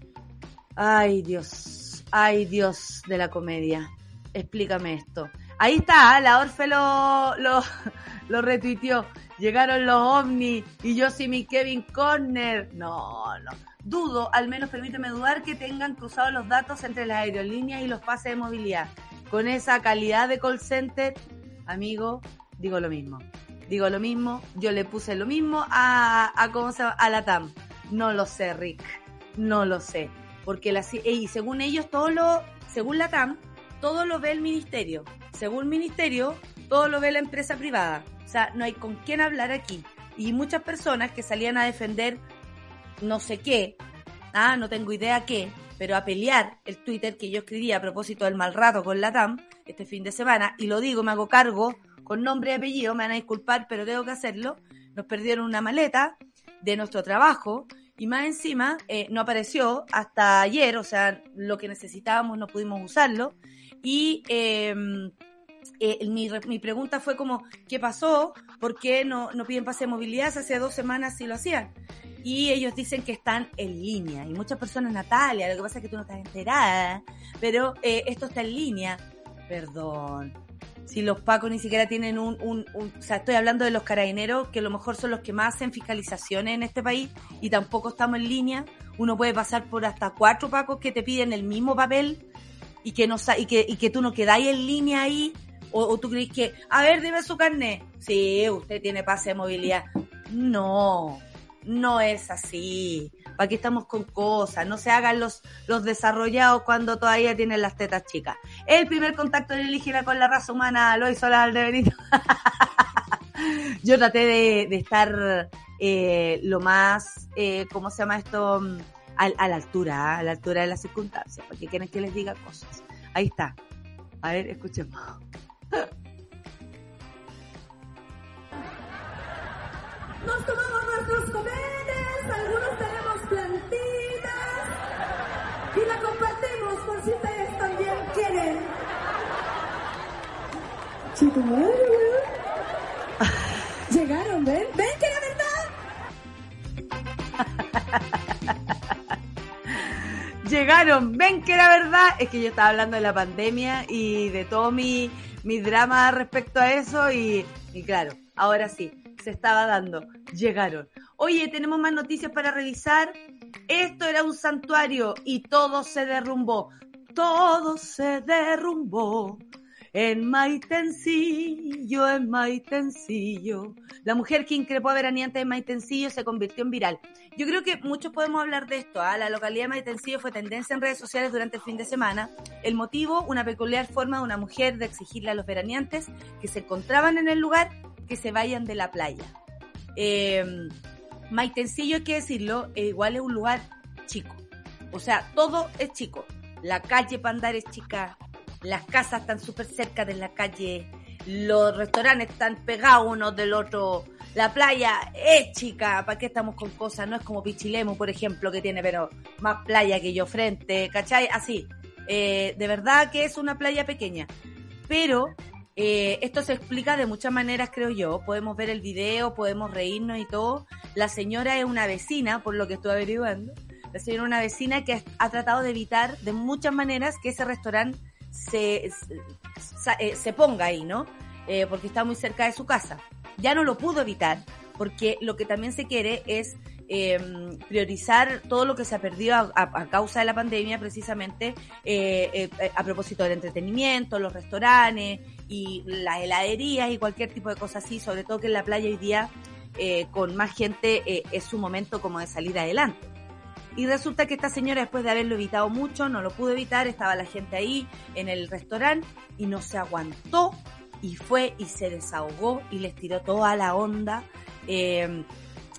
ay Dios, ay Dios de la comedia, explícame esto. Ahí está, la Orfe lo, lo, lo retuiteó. Llegaron los ovnis y yo sí mi Kevin Corner. No, no. Dudo, al menos permíteme dudar que tengan cruzado los datos entre las aerolíneas y los pases de movilidad. Con esa calidad de call center, amigo, digo lo mismo digo lo mismo, yo le puse lo mismo a, a ¿cómo se llama? A la TAM. No lo sé, Rick, no lo sé. Porque la, y según ellos, todo lo, según la TAM, todo lo ve el ministerio. Según el ministerio, todo lo ve la empresa privada. O sea, no hay con quién hablar aquí. Y muchas personas que salían a defender no sé qué, ah, no tengo idea qué, pero a pelear el Twitter que yo escribí a propósito del mal rato con la TAM este fin de semana, y lo digo, me hago cargo con nombre y apellido, me van a disculpar, pero tengo que hacerlo. Nos perdieron una maleta de nuestro trabajo y más encima eh, no apareció hasta ayer, o sea, lo que necesitábamos no pudimos usarlo. Y em, eh, mi, mi, pregunta fue como, ¿qué pasó? ¿Por qué no, no piden pase de movilidad? Hace dos semanas sí lo hacían. Y ellos dicen que están en línea. Y muchas personas, Natalia, lo que pasa es que tú no estás enterada, pero eh, esto está en línea. Perdón. Si los pacos ni siquiera tienen un, un, un, O sea, estoy hablando de los carabineros, que a lo mejor son los que más hacen fiscalizaciones en este país, y tampoco estamos en línea. Uno puede pasar por hasta cuatro pacos que te piden el mismo papel y que, no, y que, y que tú no quedáis en línea ahí o, tú crees que, a ver, dime su carnet. Sí, usted tiene pase de movilidad. No, no es así. ¿Para qué estamos con cosas? No se hagan los, los desarrollados cuando todavía tienen las tetas chicas. El primer contacto alienígena con la raza humana lo hizo la de. Yo traté de, estar eh, lo más, eh, ¿cómo se llama esto? A, la altura, a la altura de las circunstancias, porque quieren que les diga cosas. Ahí está. A ver, escuchemos. Nos tomamos nuestros cometes, algunos tenemos plantitas y la compartimos por si ustedes también quieren. Chico Llegaron, ¿ven? ¿Ven que era verdad? Llegaron, ven que era verdad. Es que yo estaba hablando de la pandemia y de todo mi mi drama respecto a eso y, y claro, ahora sí, se estaba dando, llegaron. Oye, tenemos más noticias para revisar. Esto era un santuario y todo se derrumbó. Todo se derrumbó. En Maitencillo, en Maitencillo. La mujer que increpó a Veraniante en Maitencillo se convirtió en viral. Yo creo que muchos podemos hablar de esto. ¿ah? La localidad de Maitencillo fue tendencia en redes sociales durante el fin de semana. El motivo, una peculiar forma de una mujer de exigirle a los veraneantes que se encontraban en el lugar que se vayan de la playa. Eh, Maitencillo, hay que decirlo, eh, igual es un lugar chico. O sea, todo es chico. La calle para andar es chica, las casas están súper cerca de la calle, los restaurantes están pegados uno del otro, la playa es chica, ¿para qué estamos con cosas? No es como Pichilemu, por ejemplo, que tiene pero más playa que yo frente, ¿cachai? Así, eh, de verdad que es una playa pequeña, pero eh, esto se explica de muchas maneras, creo yo. Podemos ver el video, podemos reírnos y todo. La señora es una vecina, por lo que estoy averiguando. La señora es una vecina que ha tratado de evitar de muchas maneras que ese restaurante se, eh, se, ponga ahí, ¿no? Eh, porque está muy cerca de su casa. Ya no lo pudo evitar, porque lo que también se quiere es em, priorizar todo lo que se ha perdido a, causa de la pandemia, precisamente eh, a propósito del entretenimiento, los restaurantes y las heladerías y cualquier tipo de cosas así, sobre todo que en la playa hoy día con más gente es su momento como de salir adelante. Y resulta que esta señora, después de haberlo evitado mucho, no lo pudo evitar, estaba la gente ahí en el restaurante y no se aguantó y fue y se desahogó y les tiró toda la onda em,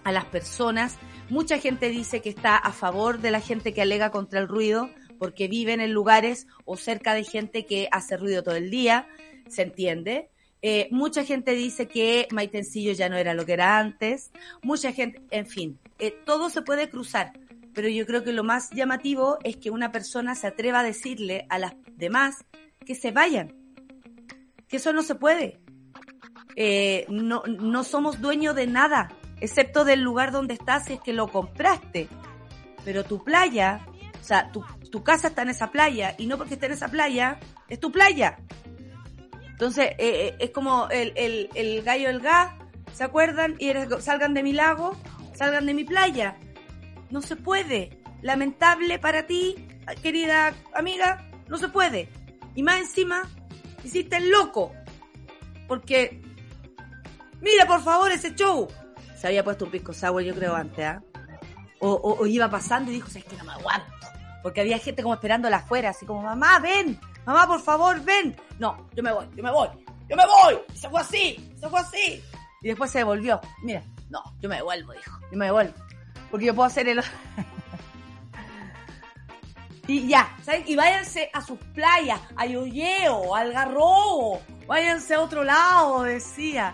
a las personas. Mucha gente dice que está a favor de la gente que alega contra el ruido porque viven en lugares o cerca de gente que hace ruido todo el día, se entiende. Eh, mucha gente dice que Maitencillo ya no era lo que era antes. Mucha gente, en fin, eh, todo se puede cruzar pero yo creo que lo más llamativo es que una persona se atreva a decirle a las demás que se vayan, que eso no se puede. Eh, no, no somos dueños de nada, excepto del lugar donde estás si es que lo compraste. Pero tu playa, o sea, tu, tu casa está en esa playa y no porque esté en esa playa, es tu playa. Entonces, eh, eh, es como el, el, el gallo del gas, ¿se acuerdan? Y eres, salgan de mi lago, salgan de mi playa. No se puede. Lamentable para ti, querida amiga, no se puede. Y más encima, hiciste el loco. Porque, mira por favor ese show. Se había puesto un pisco sour, yo creo, antes, ¿ah? O, iba pasando y dijo, es que no me aguanto. Porque había gente como esperándola afuera, así como, mamá, ven, mamá, por favor, ven. No, yo me voy, yo me voy, yo me voy. Se fue así, se fue así. Y después se devolvió. Mira, no, yo me devuelvo, dijo, yo me devuelvo. Porque yo puedo hacer el... y ya, ¿saben? Y váyanse a sus playas, a Yoyeo, al Garrobo, váyanse a otro lado, decía.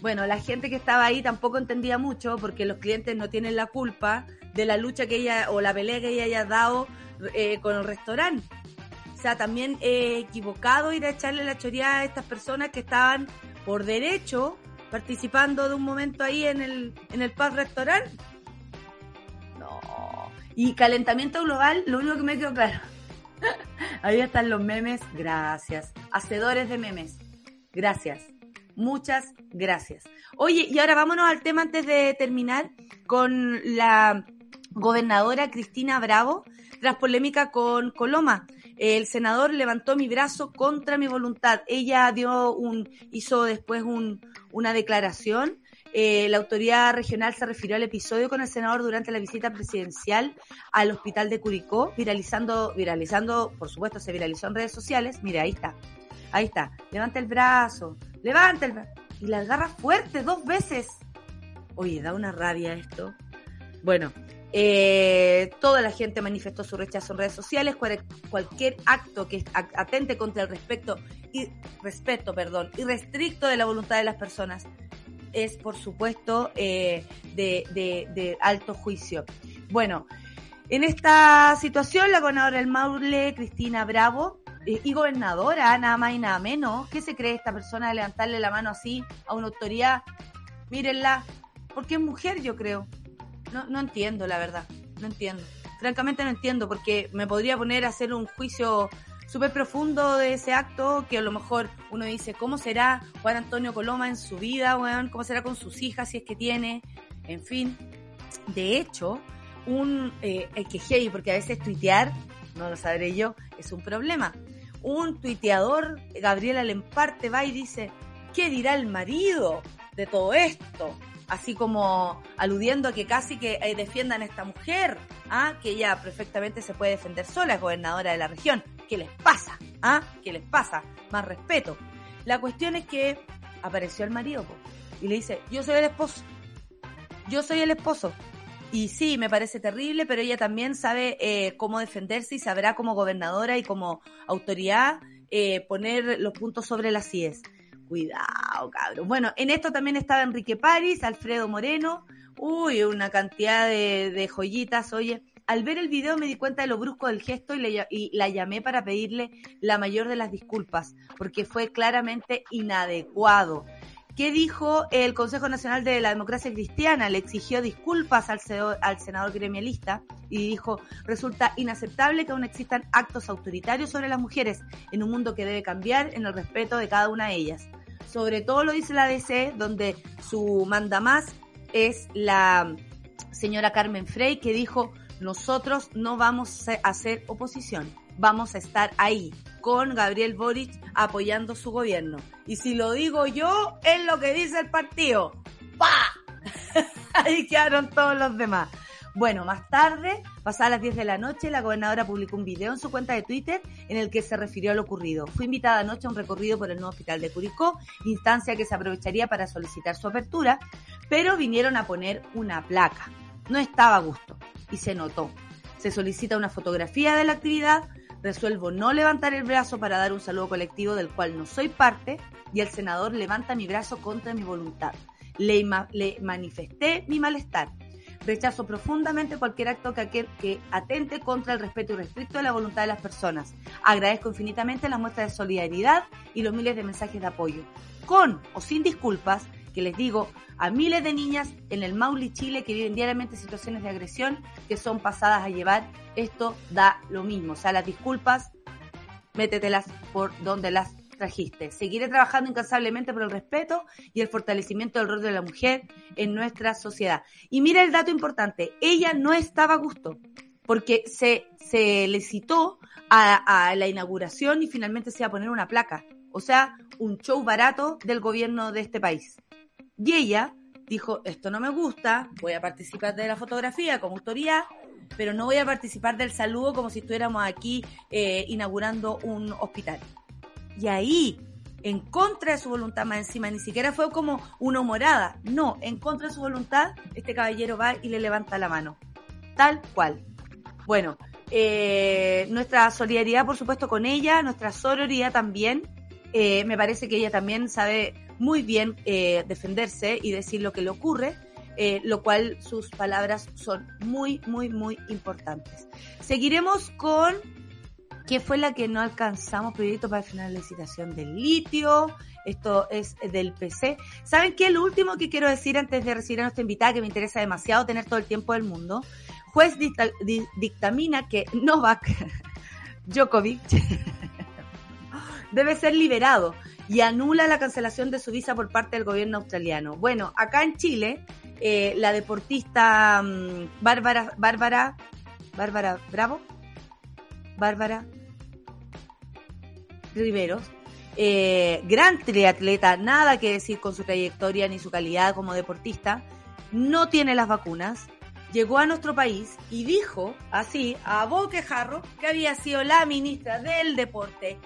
Bueno, la gente que estaba ahí tampoco entendía mucho porque los clientes no tienen la culpa de la lucha que ella o la pelea que ella haya dado eh, con el restaurante. O sea, también he equivocado ir a echarle la choría a estas personas que estaban por derecho participando de un momento ahí en el, en el pub restaurant. No. Y calentamiento global, lo único que me quedó claro. ahí están los memes, gracias. Hacedores de memes, gracias. Muchas gracias. Oye, y ahora vámonos al tema antes de terminar con la gobernadora Cristina Bravo, tras polémica con Coloma. El senador levantó mi brazo contra mi voluntad. Ella dio un, hizo después un, una declaración. Eh, la autoridad regional se refirió al episodio con el senador durante la visita presidencial al hospital de Curicó, viralizando, viralizando, por supuesto, se viralizó en redes sociales. Mire, ahí está. Ahí está. Levanta el brazo. Levanta el brazo. Y la agarra fuerte dos veces. Oye, da una rabia esto. Bueno, eh, toda la gente manifestó su rechazo en redes sociales. cualquier acto que atente contra el respeto y respeto, perdón, y restricto de la voluntad de las personas es, por supuesto, eh, de, alto juicio. Bueno, en esta situación, la gobernadora del Maule, Cristina Bravo, eh, y gobernadora, nada más y nada menos, ¿qué se cree esta persona de levantarle la mano así a una autoridad? Mírenla, porque es mujer, yo creo. No, no entiendo, la verdad. No entiendo. Francamente no entiendo, porque me podría poner a hacer un juicio súper profundo de ese acto, que a lo mejor uno dice, ¿cómo será Juan Antonio Coloma en su vida, weón? ¿Cómo será con sus hijas si es que tiene? En fin. De hecho, un, eh, que hey, porque a veces tuitear, no lo sabré yo, es un problema. Un tuiteador, Gabriela Lemparte, va y dice, ¿qué dirá el marido de todo esto? Así como aludiendo a que casi que eh, defiendan a esta mujer, ¿ah? que ella perfectamente se puede defender sola, es gobernadora de la región. ¿Qué les pasa? ¿Ah? ¿Qué les pasa? Más respeto. La cuestión es que apareció el marido y le dice, yo soy el esposo. Yo soy el esposo. Y sí, me parece terrible, pero ella también sabe eh, cómo defenderse y sabrá como gobernadora y como autoridad eh, poner los puntos sobre las IES. Cuidado, cabrón. Bueno, en esto también estaba Enrique París, Alfredo Moreno. Uy, una cantidad de, joyitas. Oye, al ver el video me di cuenta de lo brusco del gesto y, y, la llamé para pedirle la mayor de las disculpas, porque fue claramente inadecuado. ¿Qué dijo el Consejo Nacional de la Democracia Cristiana? Le exigió disculpas al senador gremialista y dijo, resulta inaceptable que aún existan actos autoritarios sobre las mujeres en un mundo que debe cambiar en el respeto de cada una de ellas. Sobre todo lo dice la DC, donde su manda más es la señora Carmen Frey, que dijo, nosotros no vamos a hacer oposición, vamos a estar ahí con Gabriel Boric apoyando su gobierno. Y si lo digo yo, es lo que dice el partido. ¡Pa! ahí quedaron todos los demás. Bueno, más tarde, pasadas las 10 de la noche, la gobernadora publicó un video en su cuenta de Twitter en el que se refirió a lo ocurrido. Fue invitada anoche a un recorrido por el nuevo hospital de Curicó, instancia que se aprovecharía para solicitar su apertura, pero vinieron a poner una placa. No estaba a gusto y se notó. Se solicita una fotografía de la actividad, resuelvo no levantar el brazo para dar un saludo colectivo del cual no soy parte y el senador levanta mi brazo contra mi voluntad. Le, le manifesté mi malestar Rechazo profundamente cualquier acto que, atente contra el respeto irrestricto de la voluntad de las personas. Agradezco infinitamente las muestras de solidaridad y los miles de mensajes de apoyo. Con o sin disculpas, que les digo a miles de niñas en el Mauli, Chile, que viven diariamente situaciones de agresión que son pasadas a llevar, esto da lo mismo. O sea, las disculpas, métetelas por donde las trajiste. Seguiré trabajando incansablemente por el respeto y el fortalecimiento del rol de la mujer en nuestra sociedad. Y mira el dato importante, ella no estaba a gusto, porque se, le citó a, la inauguración y finalmente se iba a poner una placa, o sea, un show barato del gobierno de este país. Y ella dijo, esto no me gusta, voy a participar de la fotografía como autoridad, pero no voy a participar del saludo como si estuviéramos aquí eh, inaugurando un hospital. Y ahí, en contra de su voluntad más encima, ni siquiera fue como una humorada, no, en contra de su voluntad, este caballero va y le levanta la mano. Tal cual. Bueno, eh, nuestra solidaridad, por supuesto, con ella, nuestra sororidad también, eh, me parece que ella también sabe muy bien eh, defenderse y decir lo que le ocurre, lo cual sus palabras son muy, muy, muy importantes. Seguiremos con que fue la que no alcanzamos proyecto para final de licitación del litio. Esto es del PC. ¿Saben qué? Lo último que quiero decir antes de recibir a nuestra invitada, que me interesa demasiado tener todo el tiempo del mundo. Juez dictamina que Novak Djokovic debe ser liberado y anula la cancelación de su visa por parte del gobierno australiano. Bueno, acá en Chile, eh, la deportista um, Bárbara, Bárbara, Bárbara Bravo, Bárbara Riveros, eh, gran triatleta, nada que decir con su trayectoria ni su calidad como deportista, no tiene las vacunas, llegó a nuestro país y dijo así a boquejarro que había sido la ministra del deporte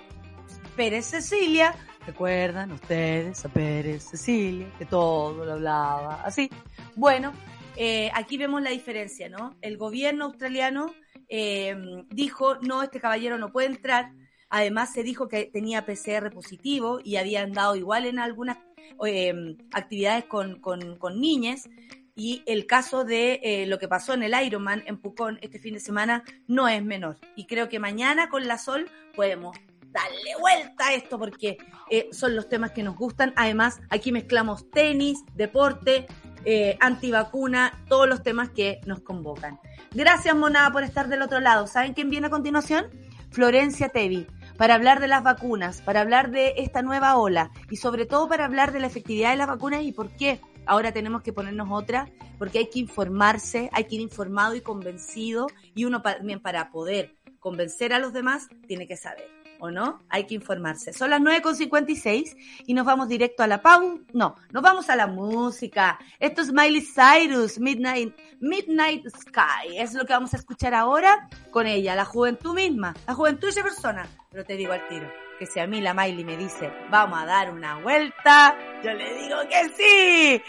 Pérez Cecilia, ¿recuerdan ustedes a Pérez Cecilia? Que todo lo hablaba así. Bueno, eh, aquí vemos la diferencia, ¿no? El gobierno australiano eh, dijo, no, este caballero no puede entrar. Además se dijo que tenía PCR positivo y había andado igual en algunas eh, actividades con, con, niñas. Y el caso de lo que pasó en el Ironman en Pucón este fin de semana no es menor. Y creo que mañana con la Sol podemos darle vuelta a esto porque eh, son los temas que nos gustan. Además, aquí mezclamos tenis, deporte, eh, antivacuna, todos los temas que nos convocan. Gracias, Monada, por estar del otro lado. ¿Saben quién viene a continuación? Florencia Tevi, para hablar de las vacunas, para hablar de esta nueva ola y sobre todo para hablar de la efectividad de las vacunas y por qué ahora tenemos que ponernos otra, porque hay que informarse, hay que ir informado y convencido y uno también para poder convencer a los demás tiene que saber. ¿O no? Hay que informarse. Son las 9.56 y nos vamos directo a la pausa. No, nos vamos a la música. Esto es Miley Cyrus, Midnight, Midnight Sky. Es lo que vamos a escuchar ahora con ella, la juventud misma, la juventud esa persona. Pero te digo al tiro, que si a mí la Miley me dice, vamos a dar una vuelta, yo le digo que sí.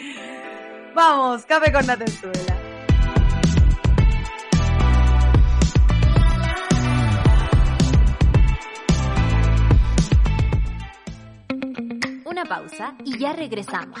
Vamos, café con la pausa y ya regresamos.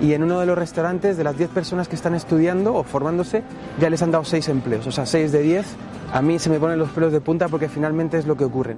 y en uno de los restaurantes de las 10 personas que están estudiando o formándose ya les han dado 6 empleos, o sea, 6 de 10. A mí se me ponen los pelos de punta porque finalmente es lo que ocurre.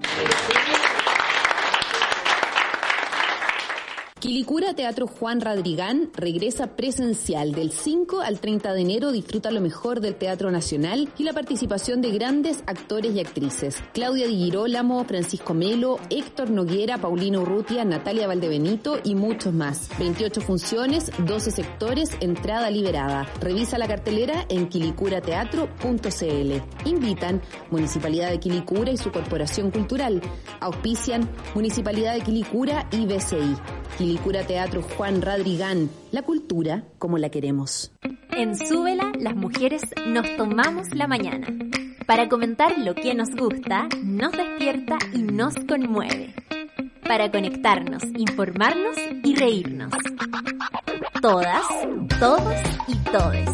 Quilicura Teatro Juan Radrigán regresa presencial del 5 al 30 de enero. Disfruta lo mejor del Teatro Nacional y la participación de grandes actores y actrices. Claudia Di Girolamo, Francisco Melo, Héctor Noguera, Paulino Urrutia, Natalia Valdebenito y muchos más. 28 funciones, 12 sectores, entrada liberada. Revisa la cartelera en quilicurateatro.cl. Invitan Municipalidad de Quilicura y su Corporación Cultural. Auspician Municipalidad de Quilicura y BCI. Quilicura Teatro Juan Radrigán, la cultura como la queremos. En Súbela, las mujeres nos tomamos la mañana para comentar lo que nos gusta, nos despierta y nos conmueve. Para conectarnos, informarnos y reírnos. Todas, todos y todes.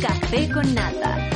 Café con nata.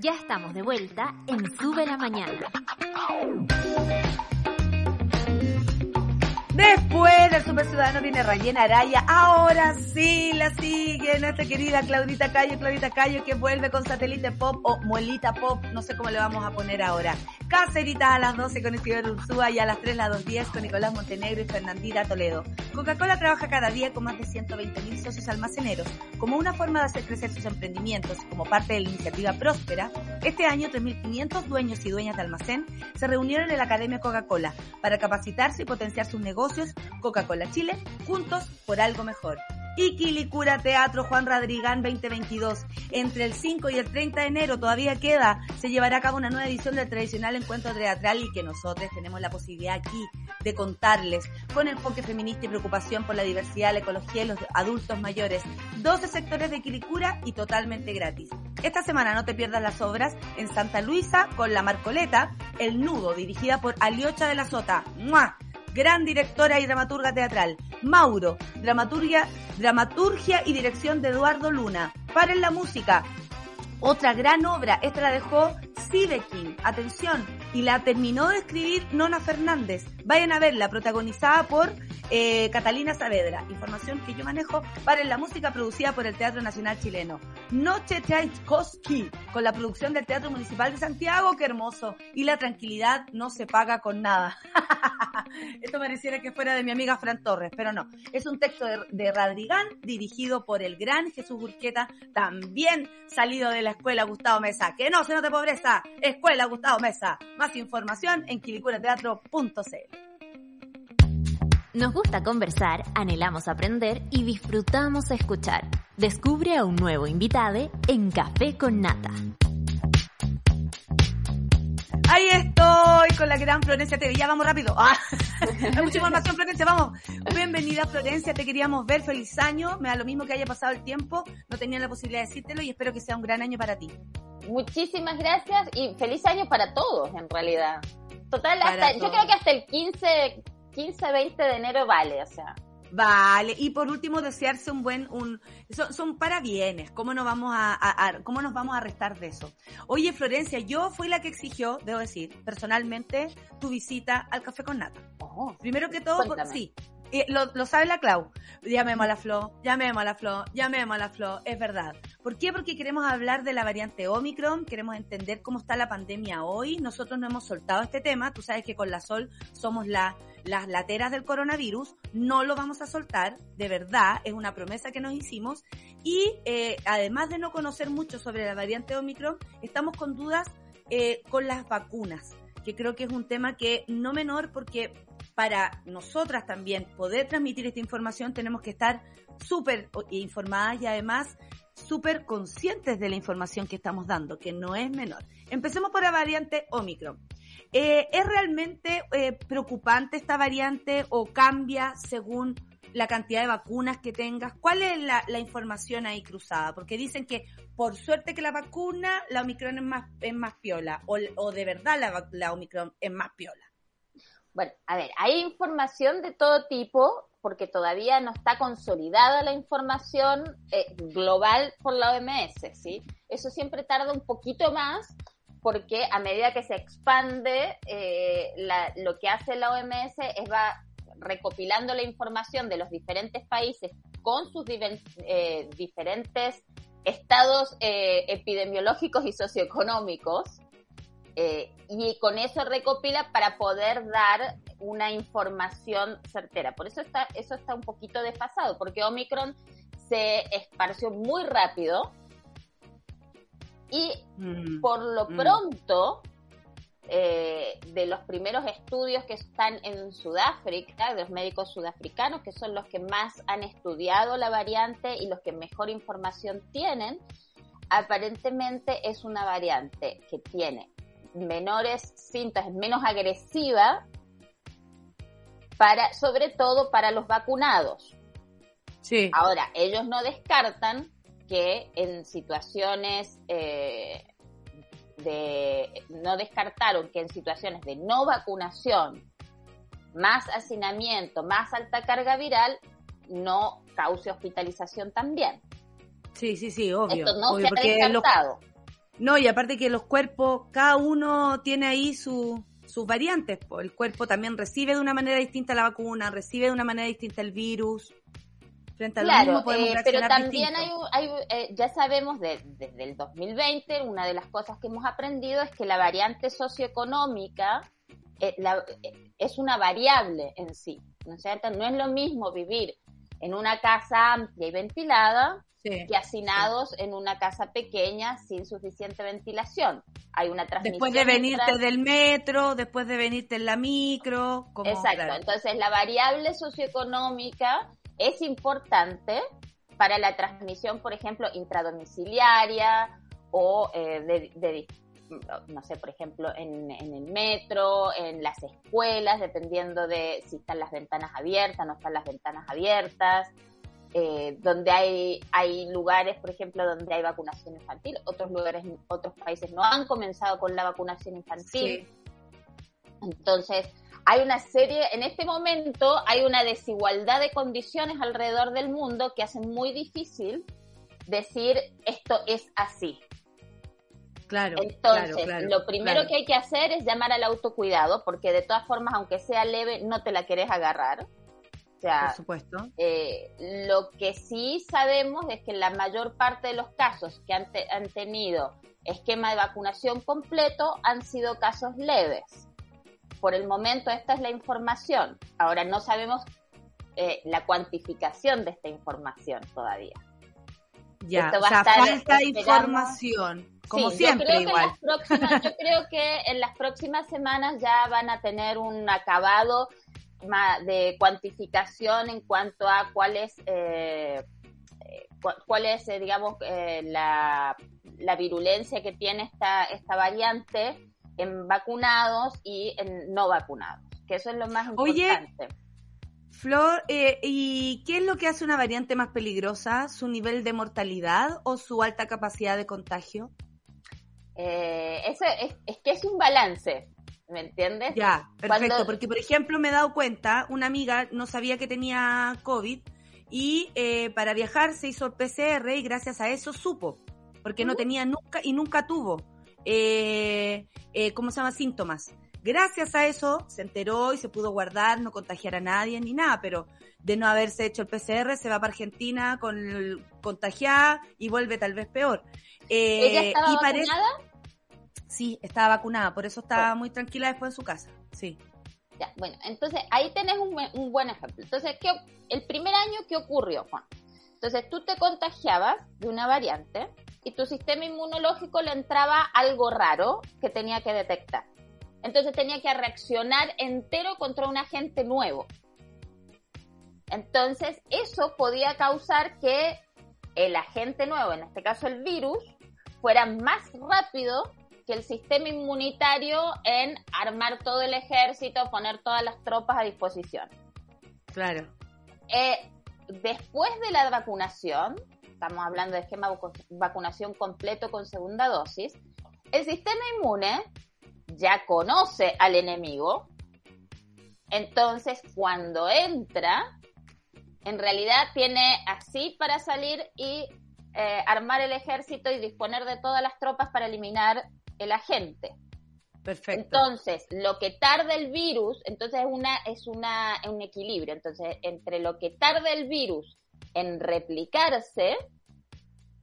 Ya estamos de vuelta en Sube la Mañana. Después del Super Ciudadano viene Rayena Araya. Ahora sí la sigue nuestra querida Claudita Cayo, Claudita Cayo que vuelve con Satélite Pop o Muelita Pop, no sé cómo le vamos a poner ahora. Cacerita a las 12 con Esteban Ursúa y a las 3 la 2.10 con Nicolás Montenegro y Fernandita Toledo. Coca-Cola trabaja cada día con más de 120.000 socios almaceneros. Como una forma de hacer crecer sus emprendimientos como parte de la iniciativa Próspera, este año 3.500 dueños y dueñas de almacén se reunieron en la Academia Coca-Cola para capacitarse y potenciar sus negocios Coca-Cola Chile, juntos por algo mejor. Y Quilicura Teatro Juan Radrigán 2022. Entre el 5 y el 30 de enero todavía queda. Se llevará a cabo una nueva edición del tradicional encuentro teatral y que nosotros tenemos la posibilidad aquí de contarles con enfoque feminista y preocupación por la diversidad, la ecología y los adultos mayores. 12 sectores de Quilicura y totalmente gratis. Esta semana no te pierdas las obras en Santa Luisa con La Marcoleta, El Nudo, dirigida por Aliocha de la Sota. ¡Mua! Gran directora y dramaturga teatral. Mauro, dramaturgia, dramaturgia y dirección de Eduardo Luna. Paren la música. Otra gran obra, esta la dejó Sidekin, atención, y la terminó de escribir Nona Fernández. Vayan a verla, protagonizada por eh, Catalina Saavedra. Información que yo manejo para la música producida por el Teatro Nacional Chileno. Noche Tchaikovsky, con la producción del Teatro Municipal de Santiago, qué hermoso. Y la tranquilidad no se paga con nada. Esto pareciera que fuera de mi amiga Fran Torres, pero no. Es un texto de, de Radrigán, dirigido por el gran Jesús Burqueta, también salido de la Escuela Gustavo Mesa. Que no se note pobreza, Escuela Gustavo Mesa. Más información en quilicurateatro.cl. Nos gusta conversar, anhelamos aprender y disfrutamos escuchar. Descubre a un nuevo invitado en Café con Nata. Ahí estoy con la gran Florencia TV. Ya vamos rápido. Ah, hay mucha información, Florencia. Vamos. Bienvenida, Florencia. Te queríamos ver. Feliz año. Me da lo mismo que haya pasado el tiempo. No tenía la posibilidad de decírtelo y espero que sea un gran año para ti. Muchísimas gracias y feliz año para todos, en realidad. Total, hasta, yo creo que hasta el 15, 15, 20 de enero vale, o sea. Vale, y por último desearse un buen, un, son, son para bienes, ¿cómo nos vamos a, a, cómo nos vamos a restar de eso? Oye, Florencia, yo fui la que exigió, debo decir, personalmente, tu visita al Café con Nata. Oh, Primero que todo, por, sí, lo, sabe la Clau. Llamemos a la Flo, llamemos a la Flo, llamemos a la Flo, es verdad. ¿Por qué? Porque queremos hablar de la variante Omicron, queremos entender cómo está la pandemia hoy. Nosotros no hemos soltado este tema, tú sabes que con la Sol somos la, las lateras del coronavirus, no lo vamos a soltar, de verdad, es una promesa que nos hicimos. Y eh, además de no conocer mucho sobre la variante Omicron, estamos con dudas eh, con las vacunas, que creo que es un tema que no menor porque para nosotras también poder transmitir esta información tenemos que estar súper informadas y además súper conscientes de la información que estamos dando, que no es menor. Empecemos por la variante Omicron. Eh, ¿Es realmente eh, preocupante esta variante o cambia según la cantidad de vacunas que tengas? ¿Cuál es la, la, información ahí cruzada? Porque dicen que por suerte que la vacuna, la Omicron es más, es más piola, o, o de verdad la, la Omicron es más piola. Bueno, a ver, hay información de todo tipo, porque todavía no está consolidada la información eh, global por la OMS, ¿sí? Eso siempre tarda un poquito más, porque a medida que se expande, eh, lo que hace la OMS es va recopilando la información de los diferentes países con sus eh, diferentes estados epidemiológicos y socioeconómicos, eh, y con eso recopila para poder dar una información certera. Por eso está, eso está un poquito desfasado, porque Omicron se esparció muy rápido y mm, por lo mm. pronto, eh, de los primeros estudios que están en Sudáfrica, de los médicos sudafricanos, que son los que más han estudiado la variante y los que mejor información tienen, aparentemente es una variante que tiene menores síntomas, menos agresiva, para, sobre todo para los vacunados. Sí. Ahora, ellos no descartan que en situaciones eh, de, no descartaron que en situaciones de no vacunación, más hacinamiento, más alta carga viral, no cause hospitalización también. Sí, sí, sí, obvio. Esto no obvio, se ha descartado. No, y aparte que los cuerpos, cada uno tiene ahí su, sus variantes. El cuerpo también recibe de una manera distinta la vacuna, recibe de una manera distinta el virus. Frente a lo Claro, mismo podemos eh, pero también hay, distinto. hay, eh, ya sabemos de- desde el 2020, una de las cosas que hemos aprendido es que la variante socioeconómica eh, la- es una variable en sí, ¿no es cierto? No es lo mismo vivir en una casa amplia y ventilada Sí. que hacinados en una casa pequeña sin suficiente ventilación. Hay una transmisión. Después de venirte del metro, después de venirte en la micro. Como, Exacto, claro. entonces la variable socioeconómica es importante para la transmisión, por ejemplo, intradomiciliaria o eh, de, de- no sé, por ejemplo, en, en el metro, en las escuelas, dependiendo de si están las ventanas abiertas, no están las ventanas abiertas, eh, donde hay, hay lugares, por ejemplo, donde hay vacunación infantil, otros lugares, otros países no han comenzado con la vacunación infantil. Sí. Entonces, hay una serie, en este momento hay una desigualdad de condiciones alrededor del mundo que hace muy difícil decir esto es así. Claro, Entonces, claro, claro, lo primero claro. que hay que hacer es llamar al autocuidado, porque de todas formas, aunque sea leve, no te la querés agarrar. O sea, Por supuesto. eh, lo que sí sabemos es que la mayor parte de los casos que han, te- han tenido esquema de vacunación completo han sido casos leves. Por el momento esta es la información. Ahora no sabemos eh, la cuantificación de esta información todavía. Ya, Esto o va a sea, estar, falta información. Como Sí, siempre, yo creo que en las próximas- yo creo que en las próximas semanas ya van a tener un acabado de cuantificación en cuanto a cuál es, eh, eh, cu- cuál es eh, digamos, eh, la, la virulencia que tiene esta, esta variante en vacunados y en no vacunados, que eso es lo más Oye, importante. Flor, eh, ¿y qué es lo que hace una variante más peligrosa? ¿Su nivel de mortalidad o su alta capacidad de contagio? Eh, eso es, es que es un balance, ¿me entiendes? Ya, perfecto, Cuando- porque por ejemplo me he dado cuenta, una amiga no sabía que tenía COVID y eh, para viajar se hizo el PCR y gracias a eso supo, porque no tenía nunca y nunca tuvo, eh, eh, ¿cómo se llama? Síntomas. Gracias a eso se enteró y se pudo guardar, no contagiar a nadie ni nada, pero de no haberse hecho el PCR se va para Argentina con el contagiada y vuelve tal vez peor. Eh, ¿Ella estaba y vacunada? Sí, estaba vacunada, por eso estaba muy tranquila después en su casa. Sí. Ya, bueno, entonces ahí tenés un, buen- un buen ejemplo. Entonces, ¿qué, el primer año, ¿qué ocurrió, Juan? Entonces, tú te contagiabas de una variante y tu sistema inmunológico le entraba algo raro que tenía que detectar. Entonces tenía que reaccionar entero contra un agente nuevo. Entonces, eso podía causar que el agente nuevo, en este caso el virus, fuera más rápido que el sistema inmunitario en armar todo el ejército, poner todas las tropas a disposición. Claro. Eh, después de la vacunación, estamos hablando de esquema vacu- vacunación completo con segunda dosis, el sistema inmune ya conoce al enemigo, entonces cuando entra, en realidad tiene así para salir y eh, armar el ejército y disponer de todas las tropas para eliminar el agente. Perfecto. Entonces, lo que tarda el virus, entonces es una es una un equilibrio, entonces entre lo que tarda el virus en replicarse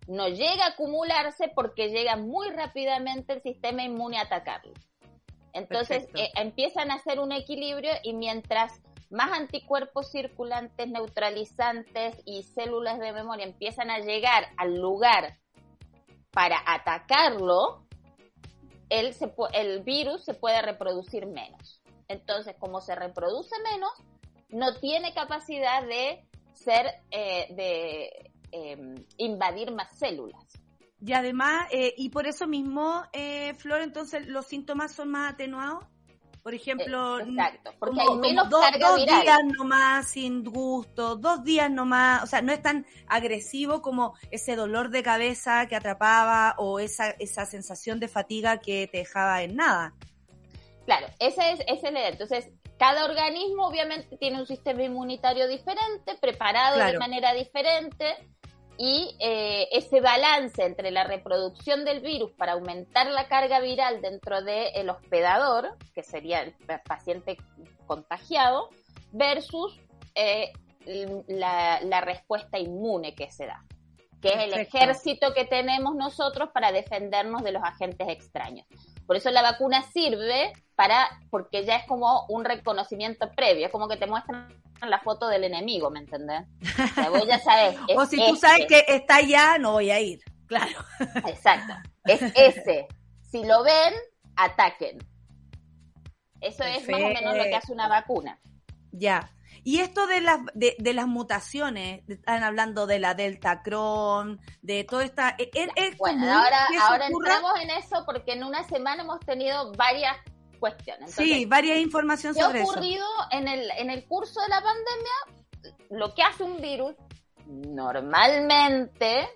no llega a acumularse porque llega muy rápidamente el sistema inmune a atacarlo. Entonces eh, empiezan a hacer un equilibrio y mientras más anticuerpos circulantes, neutralizantes y células de memoria empiezan a llegar al lugar para atacarlo, el, se el virus se puede reproducir menos. Entonces, como se reproduce menos, no tiene capacidad de ser, eh, de eh, invadir más células. Y además, eh, y por eso mismo, eh, Flor, entonces los síntomas son más atenuados. Por ejemplo, Eh, exacto, porque como- hay menos dos, carga dos viral. días nomás sin gusto, dos días nomás, o sea, no es tan agresivo como ese dolor de cabeza que atrapaba o esa, esa sensación de fatiga que te dejaba en nada. Claro, esa es, esa es idea. Entonces, cada organismo obviamente tiene un sistema inmunitario diferente, preparado de manera diferente, y eh, ese balance entre la reproducción del virus para aumentar la carga viral dentro del hospedador, que sería el paciente contagiado, versus eh, la, la, respuesta inmune que se da, que es el ejército que tenemos nosotros para defendernos de los agentes extraños. Por eso la vacuna sirve para, porque ya es como un reconocimiento previo, es como que te muestran la foto del enemigo, ¿me entendés? O, sea, vos ya sabes, o si tú sabes que está allá, no voy a ir, claro. Exacto, es ese. Si lo ven, ataquen. Eso es más o menos lo que hace una vacuna. Ya. Y esto de las, de, de, las mutaciones, están hablando de la Delta Cron, de toda esta... ¿es, es bueno, ahora, ahora entramos en eso porque en una semana hemos tenido varias cuestiones. sí, varias información sobre eso. ¿Qué ha ocurrido en el, en el curso de la pandemia? Lo que hace un virus normalmente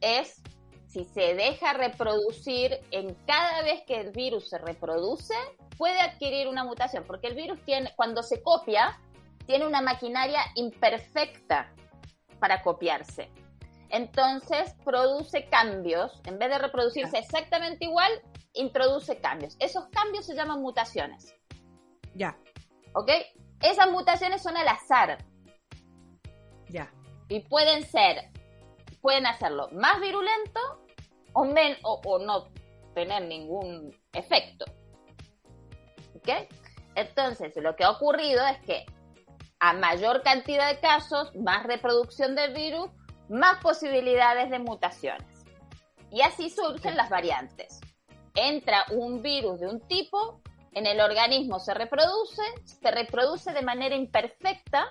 es si se deja reproducir en cada vez que el virus se reproduce, puede adquirir una mutación, porque el virus tiene, cuando se copia, tiene una maquinaria imperfecta para copiarse. Entonces produce cambios, en vez de reproducirse exactamente igual, introduce cambios. Esos cambios se llaman mutaciones. Ya. ¿Ok? Esas mutaciones son al azar. Ya. Y pueden ser, pueden hacerlo más virulento o, men, o, no tener ningún efecto. ¿Ok? Entonces, lo que ha ocurrido es que a mayor cantidad de casos, más reproducción del virus, más posibilidades de mutaciones. Y así surgen las variantes entra un virus de un tipo, en el organismo se reproduce, se reproduce de manera imperfecta,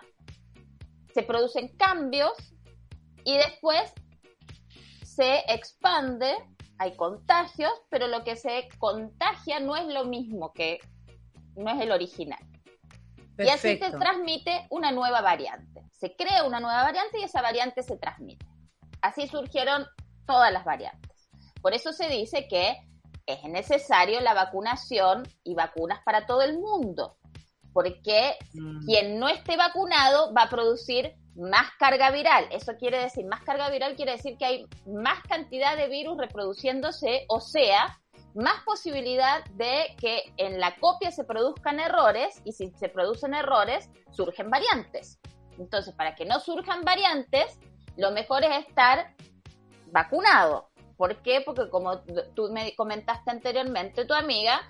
se producen cambios y después se expande, hay contagios, pero lo que se contagia no es lo mismo que, no es el original. Y así se transmite una nueva variante. Se crea una nueva variante y esa variante se transmite. Así surgieron todas las variantes. Por eso se dice que es necesario la vacunación y vacunas para todo el mundo, porque mm. quien no esté vacunado va a producir más carga viral. Eso quiere decir, más carga viral quiere decir que hay más cantidad de virus reproduciéndose, o sea, más posibilidad de que en la copia se produzcan errores y si se producen errores, surgen variantes. Entonces, para que no surjan variantes, lo mejor es estar vacunado. ¿Por qué? Porque como tú me comentaste anteriormente, tu amiga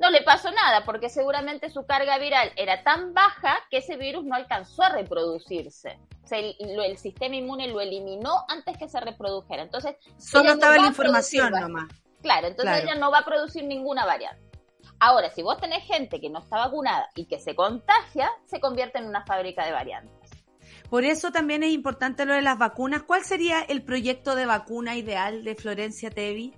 no le pasó nada, porque seguramente su carga viral era tan baja que ese virus no alcanzó a reproducirse. O sea, el, sistema inmune lo eliminó antes que se reprodujera. Entonces, solo estaba la información nomás. Claro, entonces ella no va a producir ninguna variante. Ahora, si vos tenés gente que no está vacunada y que se contagia, se convierte en una fábrica de variantes. Por eso también es importante lo de las vacunas. ¿Cuál sería el proyecto de vacuna ideal de Florencia Tevi?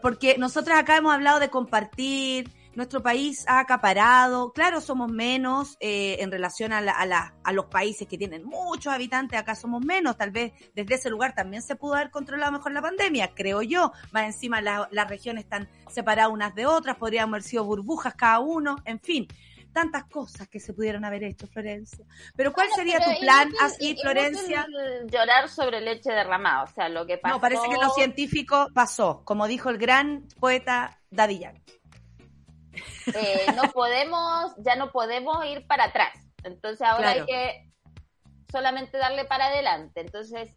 Porque nosotros acá hemos hablado de compartir, nuestro país ha acaparado, claro, somos menos eh, en relación a, a, los países que tienen muchos habitantes, acá somos menos, tal vez desde ese lugar también se pudo haber controlado mejor la pandemia, creo yo, más encima las regiones están separadas unas de otras, podríamos haber sido burbujas cada uno, en fin, tantas cosas que se pudieron haber hecho, Florencia. Pero ¿cuál sería tu plan así, Florencia? Llorar sobre leche derramada, o sea, lo que pasó. No, parece que lo científico pasó, como dijo el gran poeta Daddy Yankee. Eh, no podemos, ya no podemos ir para atrás. Entonces ahora hay que solamente darle para adelante. Entonces,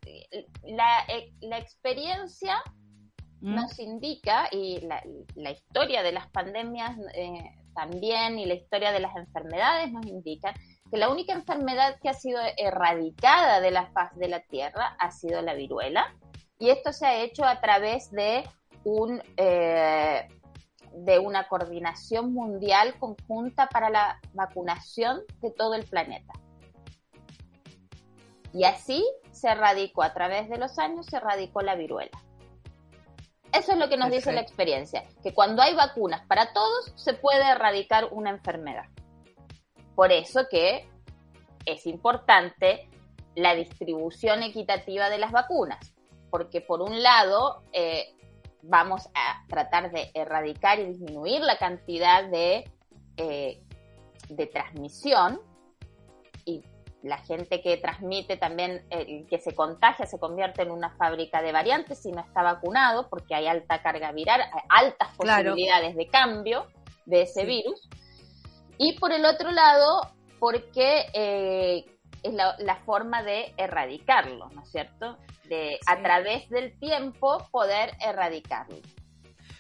la, eh, la experiencia ¿Mm? nos indica, y la, la, historia de las pandemias eh, también y la historia de las enfermedades nos indican que la única enfermedad que ha sido erradicada de la faz de la Tierra ha sido la viruela y esto se ha hecho a través de un eh, de una coordinación mundial conjunta para la vacunación de todo el planeta. Y así se erradicó, a través de los años se erradicó la viruela. Eso es lo que nos dice la experiencia, que cuando hay vacunas para todos se puede erradicar una enfermedad. Por eso que es importante la distribución equitativa de las vacunas, porque por un lado eh, vamos a tratar de erradicar y disminuir la cantidad de, eh, de transmisión y la gente que transmite también, que se contagia, se convierte en una fábrica de variantes si no está vacunado, porque hay alta carga viral, hay altas posibilidades de cambio de ese virus. Y por el otro lado, porque eh, es la, forma de erradicarlo, ¿no es cierto? De a través del tiempo poder erradicarlo.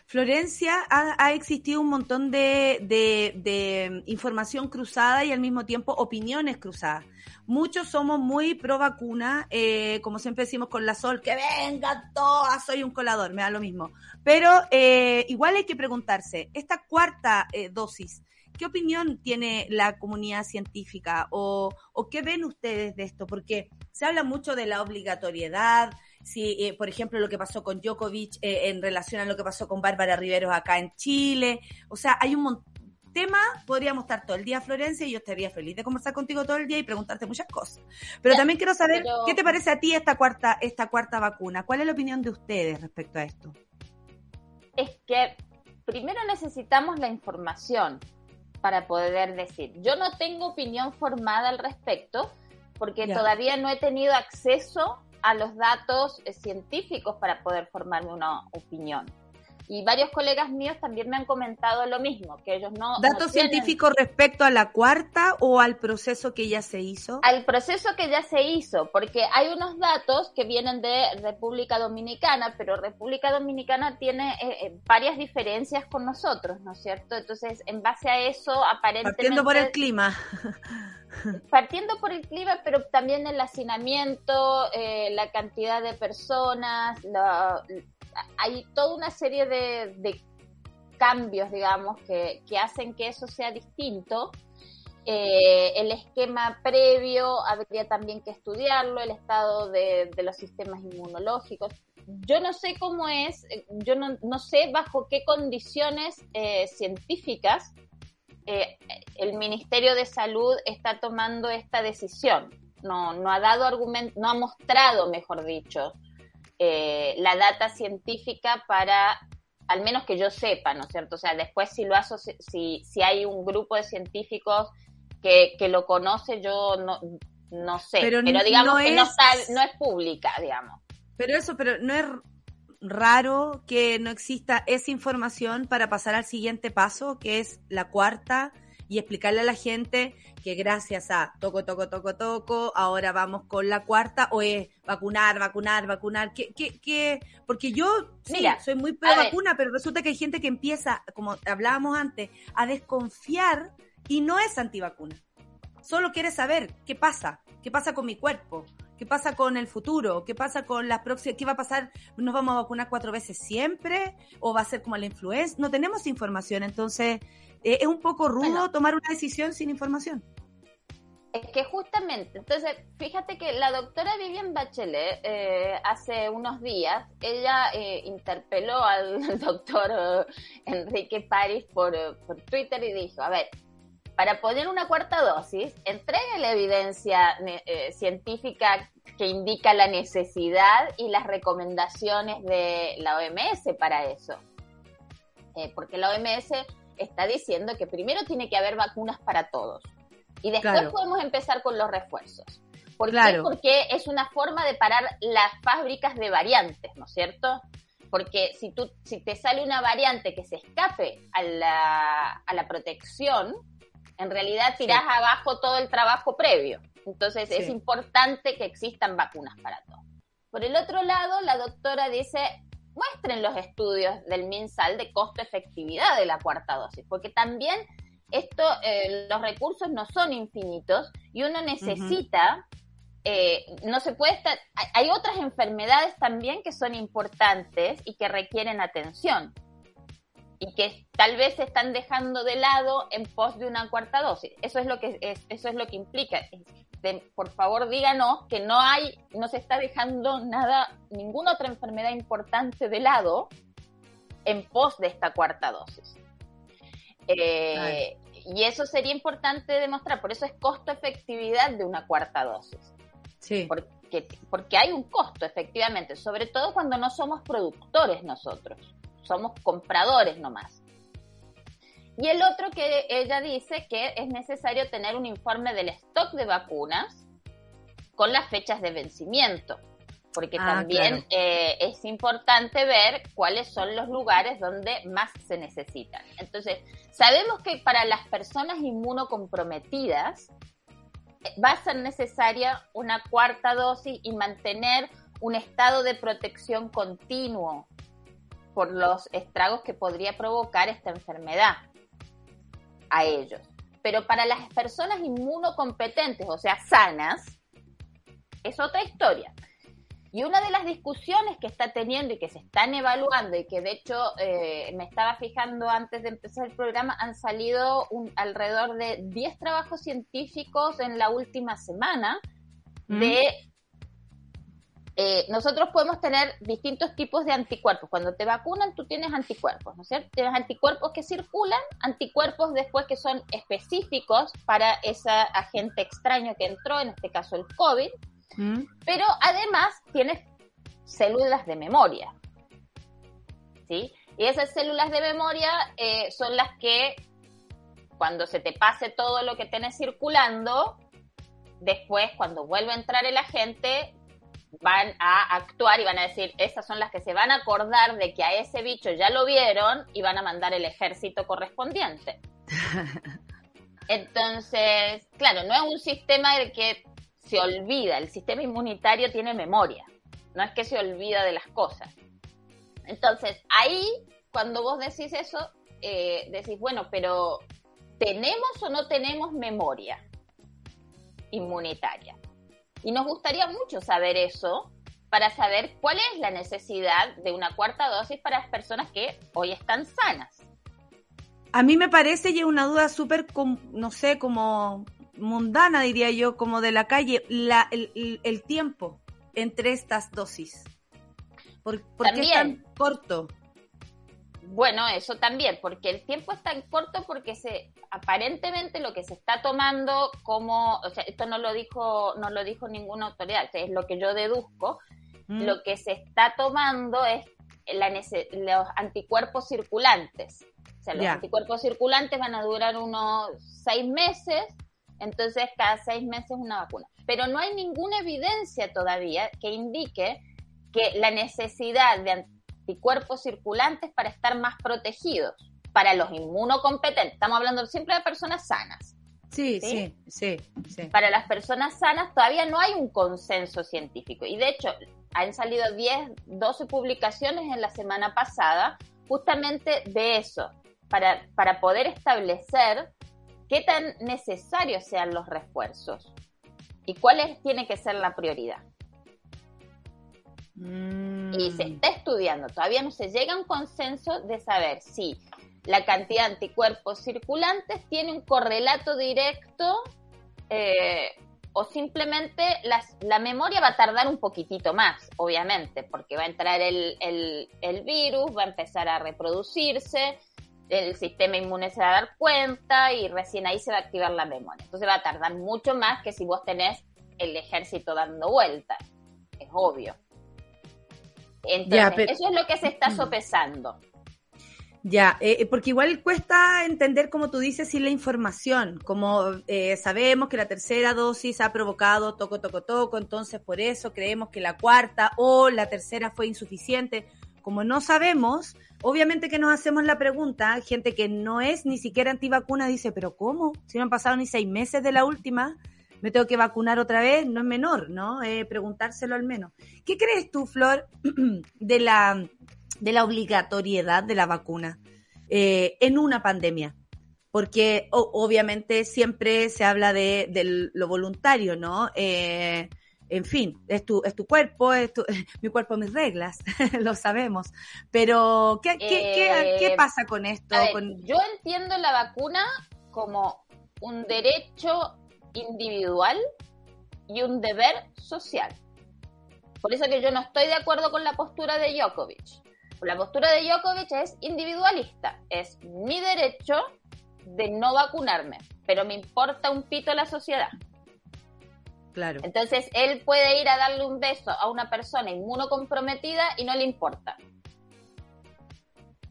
Florencia, ha, existido un montón de, de, información cruzada y al mismo tiempo opiniones cruzadas. Muchos somos muy pro vacuna, eh, como siempre decimos con la Sol, que venga todas, soy un colador, me da lo mismo. Pero eh, igual hay que preguntarse, esta cuarta eh, dosis, ¿qué opinión tiene la comunidad científica o, o qué ven ustedes de esto? Porque se habla mucho de la obligatoriedad, si, eh, por ejemplo, lo que pasó con Djokovic eh, en relación a lo que pasó con Bárbara Riveros acá en Chile. O sea, hay un tema, podríamos estar todo el día, Florencia, y yo estaría feliz de conversar contigo todo el día y preguntarte muchas cosas. Pero también quiero saber, ¿qué te parece a ti esta cuarta, esta cuarta vacuna? ¿Cuál es la opinión de ustedes respecto a esto? Es que primero necesitamos la información para poder decir. Yo no tengo opinión formada al respecto porque todavía no he tenido acceso a los datos eh, científicos para poder formarme una opinión. Y varios colegas míos también me han comentado lo mismo, que ellos no... ¿Datos científicos respecto a la cuarta o al proceso que ya se hizo? Al proceso que ya se hizo, porque hay unos datos que vienen de República Dominicana, pero República Dominicana tiene eh, eh, varias diferencias con nosotros, ¿no es cierto? Entonces, en base a eso, aparentemente... Partiendo por el clima. partiendo por el clima, pero también el hacinamiento, eh, la cantidad de personas, hay toda una serie de, cambios, digamos, que, hacen que eso sea distinto. Eh, el esquema previo habría también que estudiarlo, el estado de, los sistemas inmunológicos. Yo no sé cómo es, yo no, sé bajo qué condiciones eh, científicas eh, el Ministerio de Salud está tomando esta decisión. No, no ha dado argumento, no ha mostrado, mejor dicho, eh, la data científica para, al menos que yo sepa, ¿no es cierto? O sea, después si lo si, si hay un grupo de científicos que, que lo conoce, yo no, no sé, pero, digamos que no, no es pública, digamos. Pero eso, pero no es raro que no exista esa información para pasar al siguiente paso, que es la cuarta, y explicarle a la gente que gracias a toco, toco, toco, toco, ahora vamos con la cuarta, o es vacunar, vacunar, vacunar, que, que, porque yo sí, soy muy pro vacuna, pero resulta que hay gente que empieza, como hablábamos antes, a desconfiar y no es antivacuna. Solo quiere saber qué pasa, qué pasa con mi cuerpo, ¿Qué pasa con el futuro? ¿Qué pasa con las próximas? ¿Qué va a pasar? ¿Nos vamos a vacunar cuatro veces siempre? ¿O va a ser como la influenza? No tenemos información, entonces es un poco rudo tomar una decisión sin información. Es que justamente, entonces, fíjate que la doctora Vivian Bachelet eh, hace unos días, ella eh, interpeló al doctor Enrique París por, por Twitter y dijo, a ver, para poner una cuarta dosis, entregue la evidencia eh, científica que indica la necesidad y las recomendaciones de la OMS para eso. Eh, porque la OMS está diciendo que primero tiene que haber vacunas para todos y después podemos empezar con los refuerzos. ¿Por qué? Porque es una forma de parar las fábricas de variantes, ¿no es cierto? Porque si, tú, si te sale una variante que se escape a la, a la protección, en realidad tirás abajo todo el trabajo previo. Entonces es importante que existan vacunas para todo. Por el otro lado, la doctora dice, muestren los estudios del MinSal de costo-efectividad de la cuarta dosis, porque también esto, eh, los recursos no son infinitos y uno necesita, eh, no se puede estar, hay otras enfermedades también que son importantes y que requieren atención y que tal vez se están dejando de lado en pos de una cuarta dosis. Eso es lo que es, eso es lo que implica. Por favor, díganos que no hay, no se está dejando nada, ninguna otra enfermedad importante de lado en pos de esta cuarta dosis. Eh, y eso sería importante demostrar, por eso es costo-efectividad de una cuarta dosis. Sí. Porque, porque hay un costo, efectivamente, sobre todo cuando no somos productores nosotros somos compradores nomás. Y el otro que ella dice que es necesario tener un informe del stock de vacunas con las fechas de vencimiento, porque Ah, también claro. eh, es importante ver cuáles son los lugares donde más se necesitan. Entonces, sabemos que para las personas inmunocomprometidas eh, va a ser necesaria una cuarta dosis y mantener un estado de protección continuo por los estragos que podría provocar esta enfermedad a ellos. Pero para las personas inmunocompetentes, o sea, sanas, es otra historia. Y una de las discusiones que está teniendo y que se están evaluando y que de hecho eh, me estaba fijando antes de empezar el programa, han salido un, alrededor de 10 trabajos científicos en la última semana de... eh, nosotros podemos tener distintos tipos de anticuerpos. Cuando te vacunan, tú tienes anticuerpos, ¿no es cierto? Tienes anticuerpos que circulan, anticuerpos después que son específicos para ese agente extraño que entró, en este caso el COVID, ¿Mm? pero además tienes células de memoria. ¿Sí? Y esas células de memoria eh, son las que, cuando se te pase todo lo que tenés circulando, después, cuando vuelve a entrar el agente, van a actuar y van a decir, esas son las que se van a acordar de que a ese bicho ya lo vieron y van a mandar el ejército correspondiente. Entonces, claro, no es un sistema de que se olvida, el sistema inmunitario tiene memoria, no es que se olvida de las cosas. Entonces, ahí, cuando vos decís eso, eh, decís, bueno, pero ¿tenemos o no tenemos memoria inmunitaria? Y nos gustaría mucho saber eso para saber cuál es la necesidad de una cuarta dosis para las personas que hoy están sanas. A mí me parece y es una duda súper, no sé, como mundana, diría yo, como de la calle, la, el, el- tiempo entre estas dosis. ¿Por, por qué es tan corto? Bueno, eso también, porque el tiempo es tan corto porque se aparentemente lo que se está tomando como, o sea, esto no lo dijo, no lo dijo ninguna autoridad, es lo que yo deduzco, ¿Mm? lo que se está tomando es la los anticuerpos circulantes. O sea, los anticuerpos circulantes van a durar unos seis meses, entonces cada seis meses una vacuna. Pero no hay ninguna evidencia todavía que indique que la necesidad de anticuerpos circulantes para estar más protegidos, para los inmunocompetentes. Estamos hablando siempre de personas sanas. Sí, ¿Sí? sí, sí, sí. Para las personas sanas todavía no hay un consenso científico. Y de hecho, han salido 10, 12 publicaciones en la semana pasada justamente de eso, para, para poder establecer qué tan necesarios sean los refuerzos y cuál es- tiene que ser la prioridad. Mm. Y se está estudiando, todavía no se llega a un consenso de saber si la cantidad de anticuerpos circulantes tiene un correlato directo eh, o simplemente las- la memoria va a tardar un poquitito más, obviamente, porque va a entrar el, el- el virus, va a empezar a reproducirse, el sistema inmune se va a dar cuenta y recién ahí se va a activar la memoria. Entonces va a tardar mucho más que si vos tenés el ejército dando vueltas, es obvio. Entonces, Ya, pero- eso es lo que se está sopesando. Ya, eh, porque igual cuesta entender, como tú dices, sin la información. Como eh, sabemos que la tercera dosis ha provocado toco, toco, toco, entonces por eso creemos que la cuarta o la tercera fue insuficiente. Como no sabemos, obviamente que nos hacemos la pregunta, gente que no es ni siquiera antivacuna dice, pero ¿cómo? Si no han pasado ni seis meses de la última, me tengo que vacunar otra vez, no es menor, ¿no? Eh, preguntárselo al menos. ¿Qué crees tú, Flor, de la, de la obligatoriedad de la vacuna eh, en una pandemia? Porque o- obviamente siempre se habla de, de lo voluntario, ¿no? Eh, en fin, es tu, es tu cuerpo, es tu- mi cuerpo, mis reglas, lo sabemos. Pero, ¿qué, qué, qué, Eh, qué pasa con esto? A ver, Con- Yo entiendo la vacuna como un derecho individual y un deber social. Por eso que yo no estoy de acuerdo con la postura de Djokovic. La postura de Djokovic es individualista. Es mi derecho de no vacunarme, pero me importa un pito la sociedad. Claro. Entonces él puede ir a darle un beso a una persona inmunocomprometida y no le importa.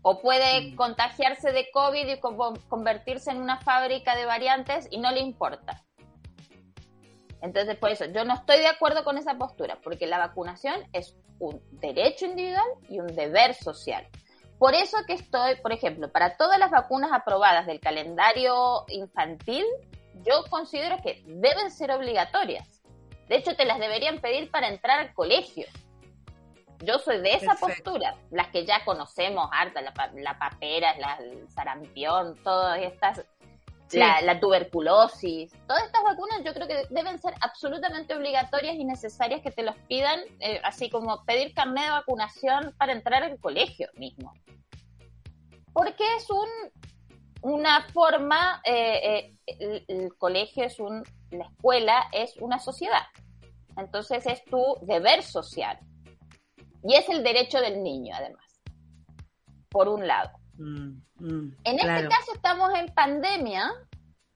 O puede contagiarse de COVID y convertirse en una fábrica de variantes y no le importa. Entonces, por eso, yo no estoy de acuerdo con esa postura, porque la vacunación es un derecho individual y un deber social. Por eso que estoy, por ejemplo, para todas las vacunas aprobadas del calendario infantil, yo considero que deben ser obligatorias. De hecho, te las deberían pedir para entrar al colegio. Yo soy de esa postura, las que ya conocemos, harta, la, la papera, la, el sarampión, todas estas la, tuberculosis, todas estas vacunas yo creo que deben ser absolutamente obligatorias y necesarias que te los pidan, eh, así como pedir carnet de vacunación para entrar al colegio mismo. Porque es un, una forma, eh, eh, el, colegio es un, la escuela es una sociedad. Entonces es tu deber social. Y es el derecho del niño, además. Por un lado. Mm, mm, en este caso estamos en pandemia,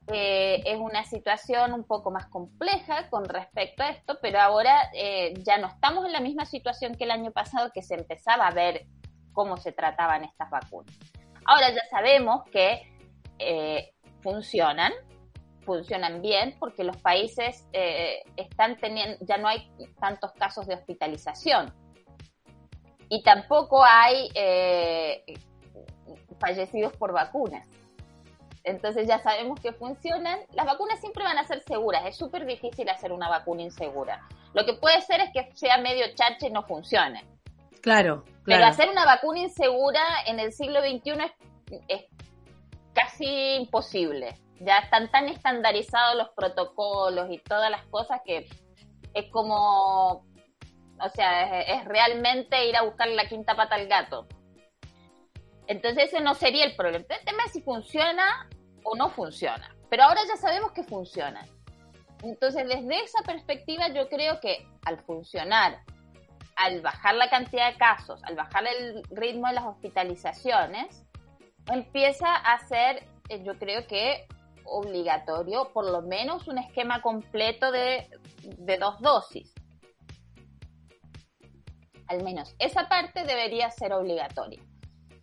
eh, es una situación un poco más compleja con respecto a esto, pero ahora eh, ya no estamos en la misma situación que el año pasado que se empezaba a ver cómo se trataban estas vacunas. Ahora ya sabemos que eh, funcionan, funcionan bien porque los países están teniendo, ya no hay tantos casos de hospitalización y tampoco hay fallecidos por vacunas. Entonces ya sabemos que funcionan. Las vacunas siempre van a ser seguras. Es súper difícil hacer una vacuna insegura. Lo que puede ser es que sea medio chache y no funcione. Claro, claro. Pero hacer una vacuna insegura en el siglo XXI es, casi imposible. Ya están tan estandarizados los protocolos y todas las cosas que es como, o sea, es realmente ir a buscar la quinta pata al gato. Entonces ese no sería el problema. El tema es si funciona o no funciona. Pero ahora ya sabemos que funciona. Entonces desde esa perspectiva yo creo que al funcionar, al bajar la cantidad de casos, al bajar el ritmo de las hospitalizaciones, empieza a ser, eh, yo creo que obligatorio, por lo menos un esquema completo de, de dos dosis. Al menos esa parte debería ser obligatoria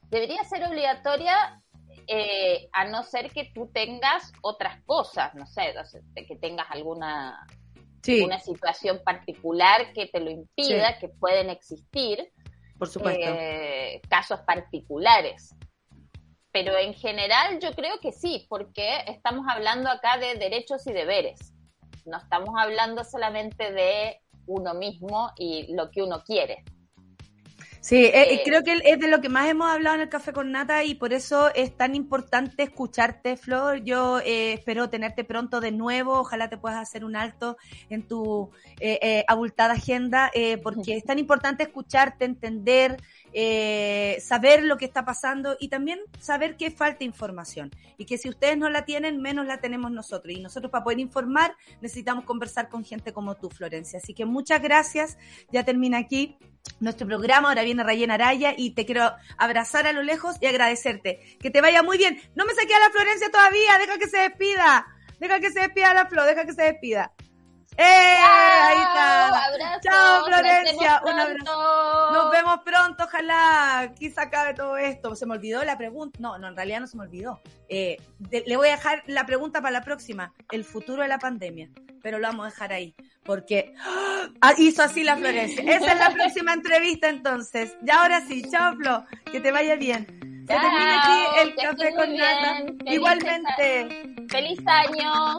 debería ser obligatoria eh, a no ser que tú tengas otras cosas, no sé, que tengas alguna, situación particular que te lo impida, que pueden existir. Por supuesto. Eh, casos particulares. Pero en general yo creo que sí, porque estamos hablando acá de derechos y deberes. No estamos hablando solamente de uno mismo y lo que uno quiere. Sí, eh, eh, creo que es de lo que más hemos hablado en el Café con Nata y por eso es tan importante escucharte, Flor. Yo eh, espero tenerte pronto de nuevo. Ojalá te puedas hacer un alto en tu abultada agenda, porque es tan importante escucharte, entender, saber lo que está pasando y también saber que falta información y que si ustedes no la tienen, menos la tenemos nosotros. Y nosotros para poder informar necesitamos conversar con gente como tú, Florencia. Así que muchas gracias. Ya termina aquí nuestro programa. Ahora viene Rayena Araya y te quiero abrazar a lo lejos y agradecerte. Que te vaya muy bien. No me saqué a la Florencia todavía. Deja que se despida. Deja que se despida la Flor. Deja que se despida. ¡Eh! Ahí está. Chao, Florencia. Un abrazo. Nos vemos pronto, ojalá. Quizá acabe todo esto. Se me olvidó la pregunta. No, no, en realidad no se me olvidó. Eh, le voy a dejar la pregunta para la próxima. El futuro de la pandemia. Pero lo vamos a dejar ahí. Porque ¡ah! hizo así la Florencia. Esa es la próxima entrevista entonces. Ya ahora sí. Chao, Flo. Que te vaya bien. Se termina aquí el café con nata. Igualmente. Feliz año.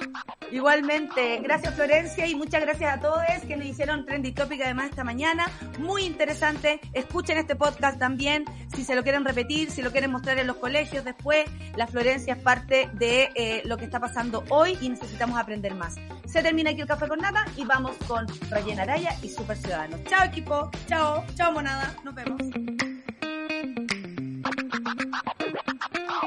Igualmente. Gracias Florencia y muchas gracias a todos que nos hicieron Trendy Topic además esta mañana. Muy interesante. Escuchen este podcast también. Si se lo quieren repetir, si lo quieren mostrar en los colegios después. La Florencia es parte de eh, lo que está pasando hoy y necesitamos aprender más. Se termina aquí el café con nata y vamos con Rayen Araya y Super Ciudadanos. Chao equipo. Chao. Chao monada. Nos vemos.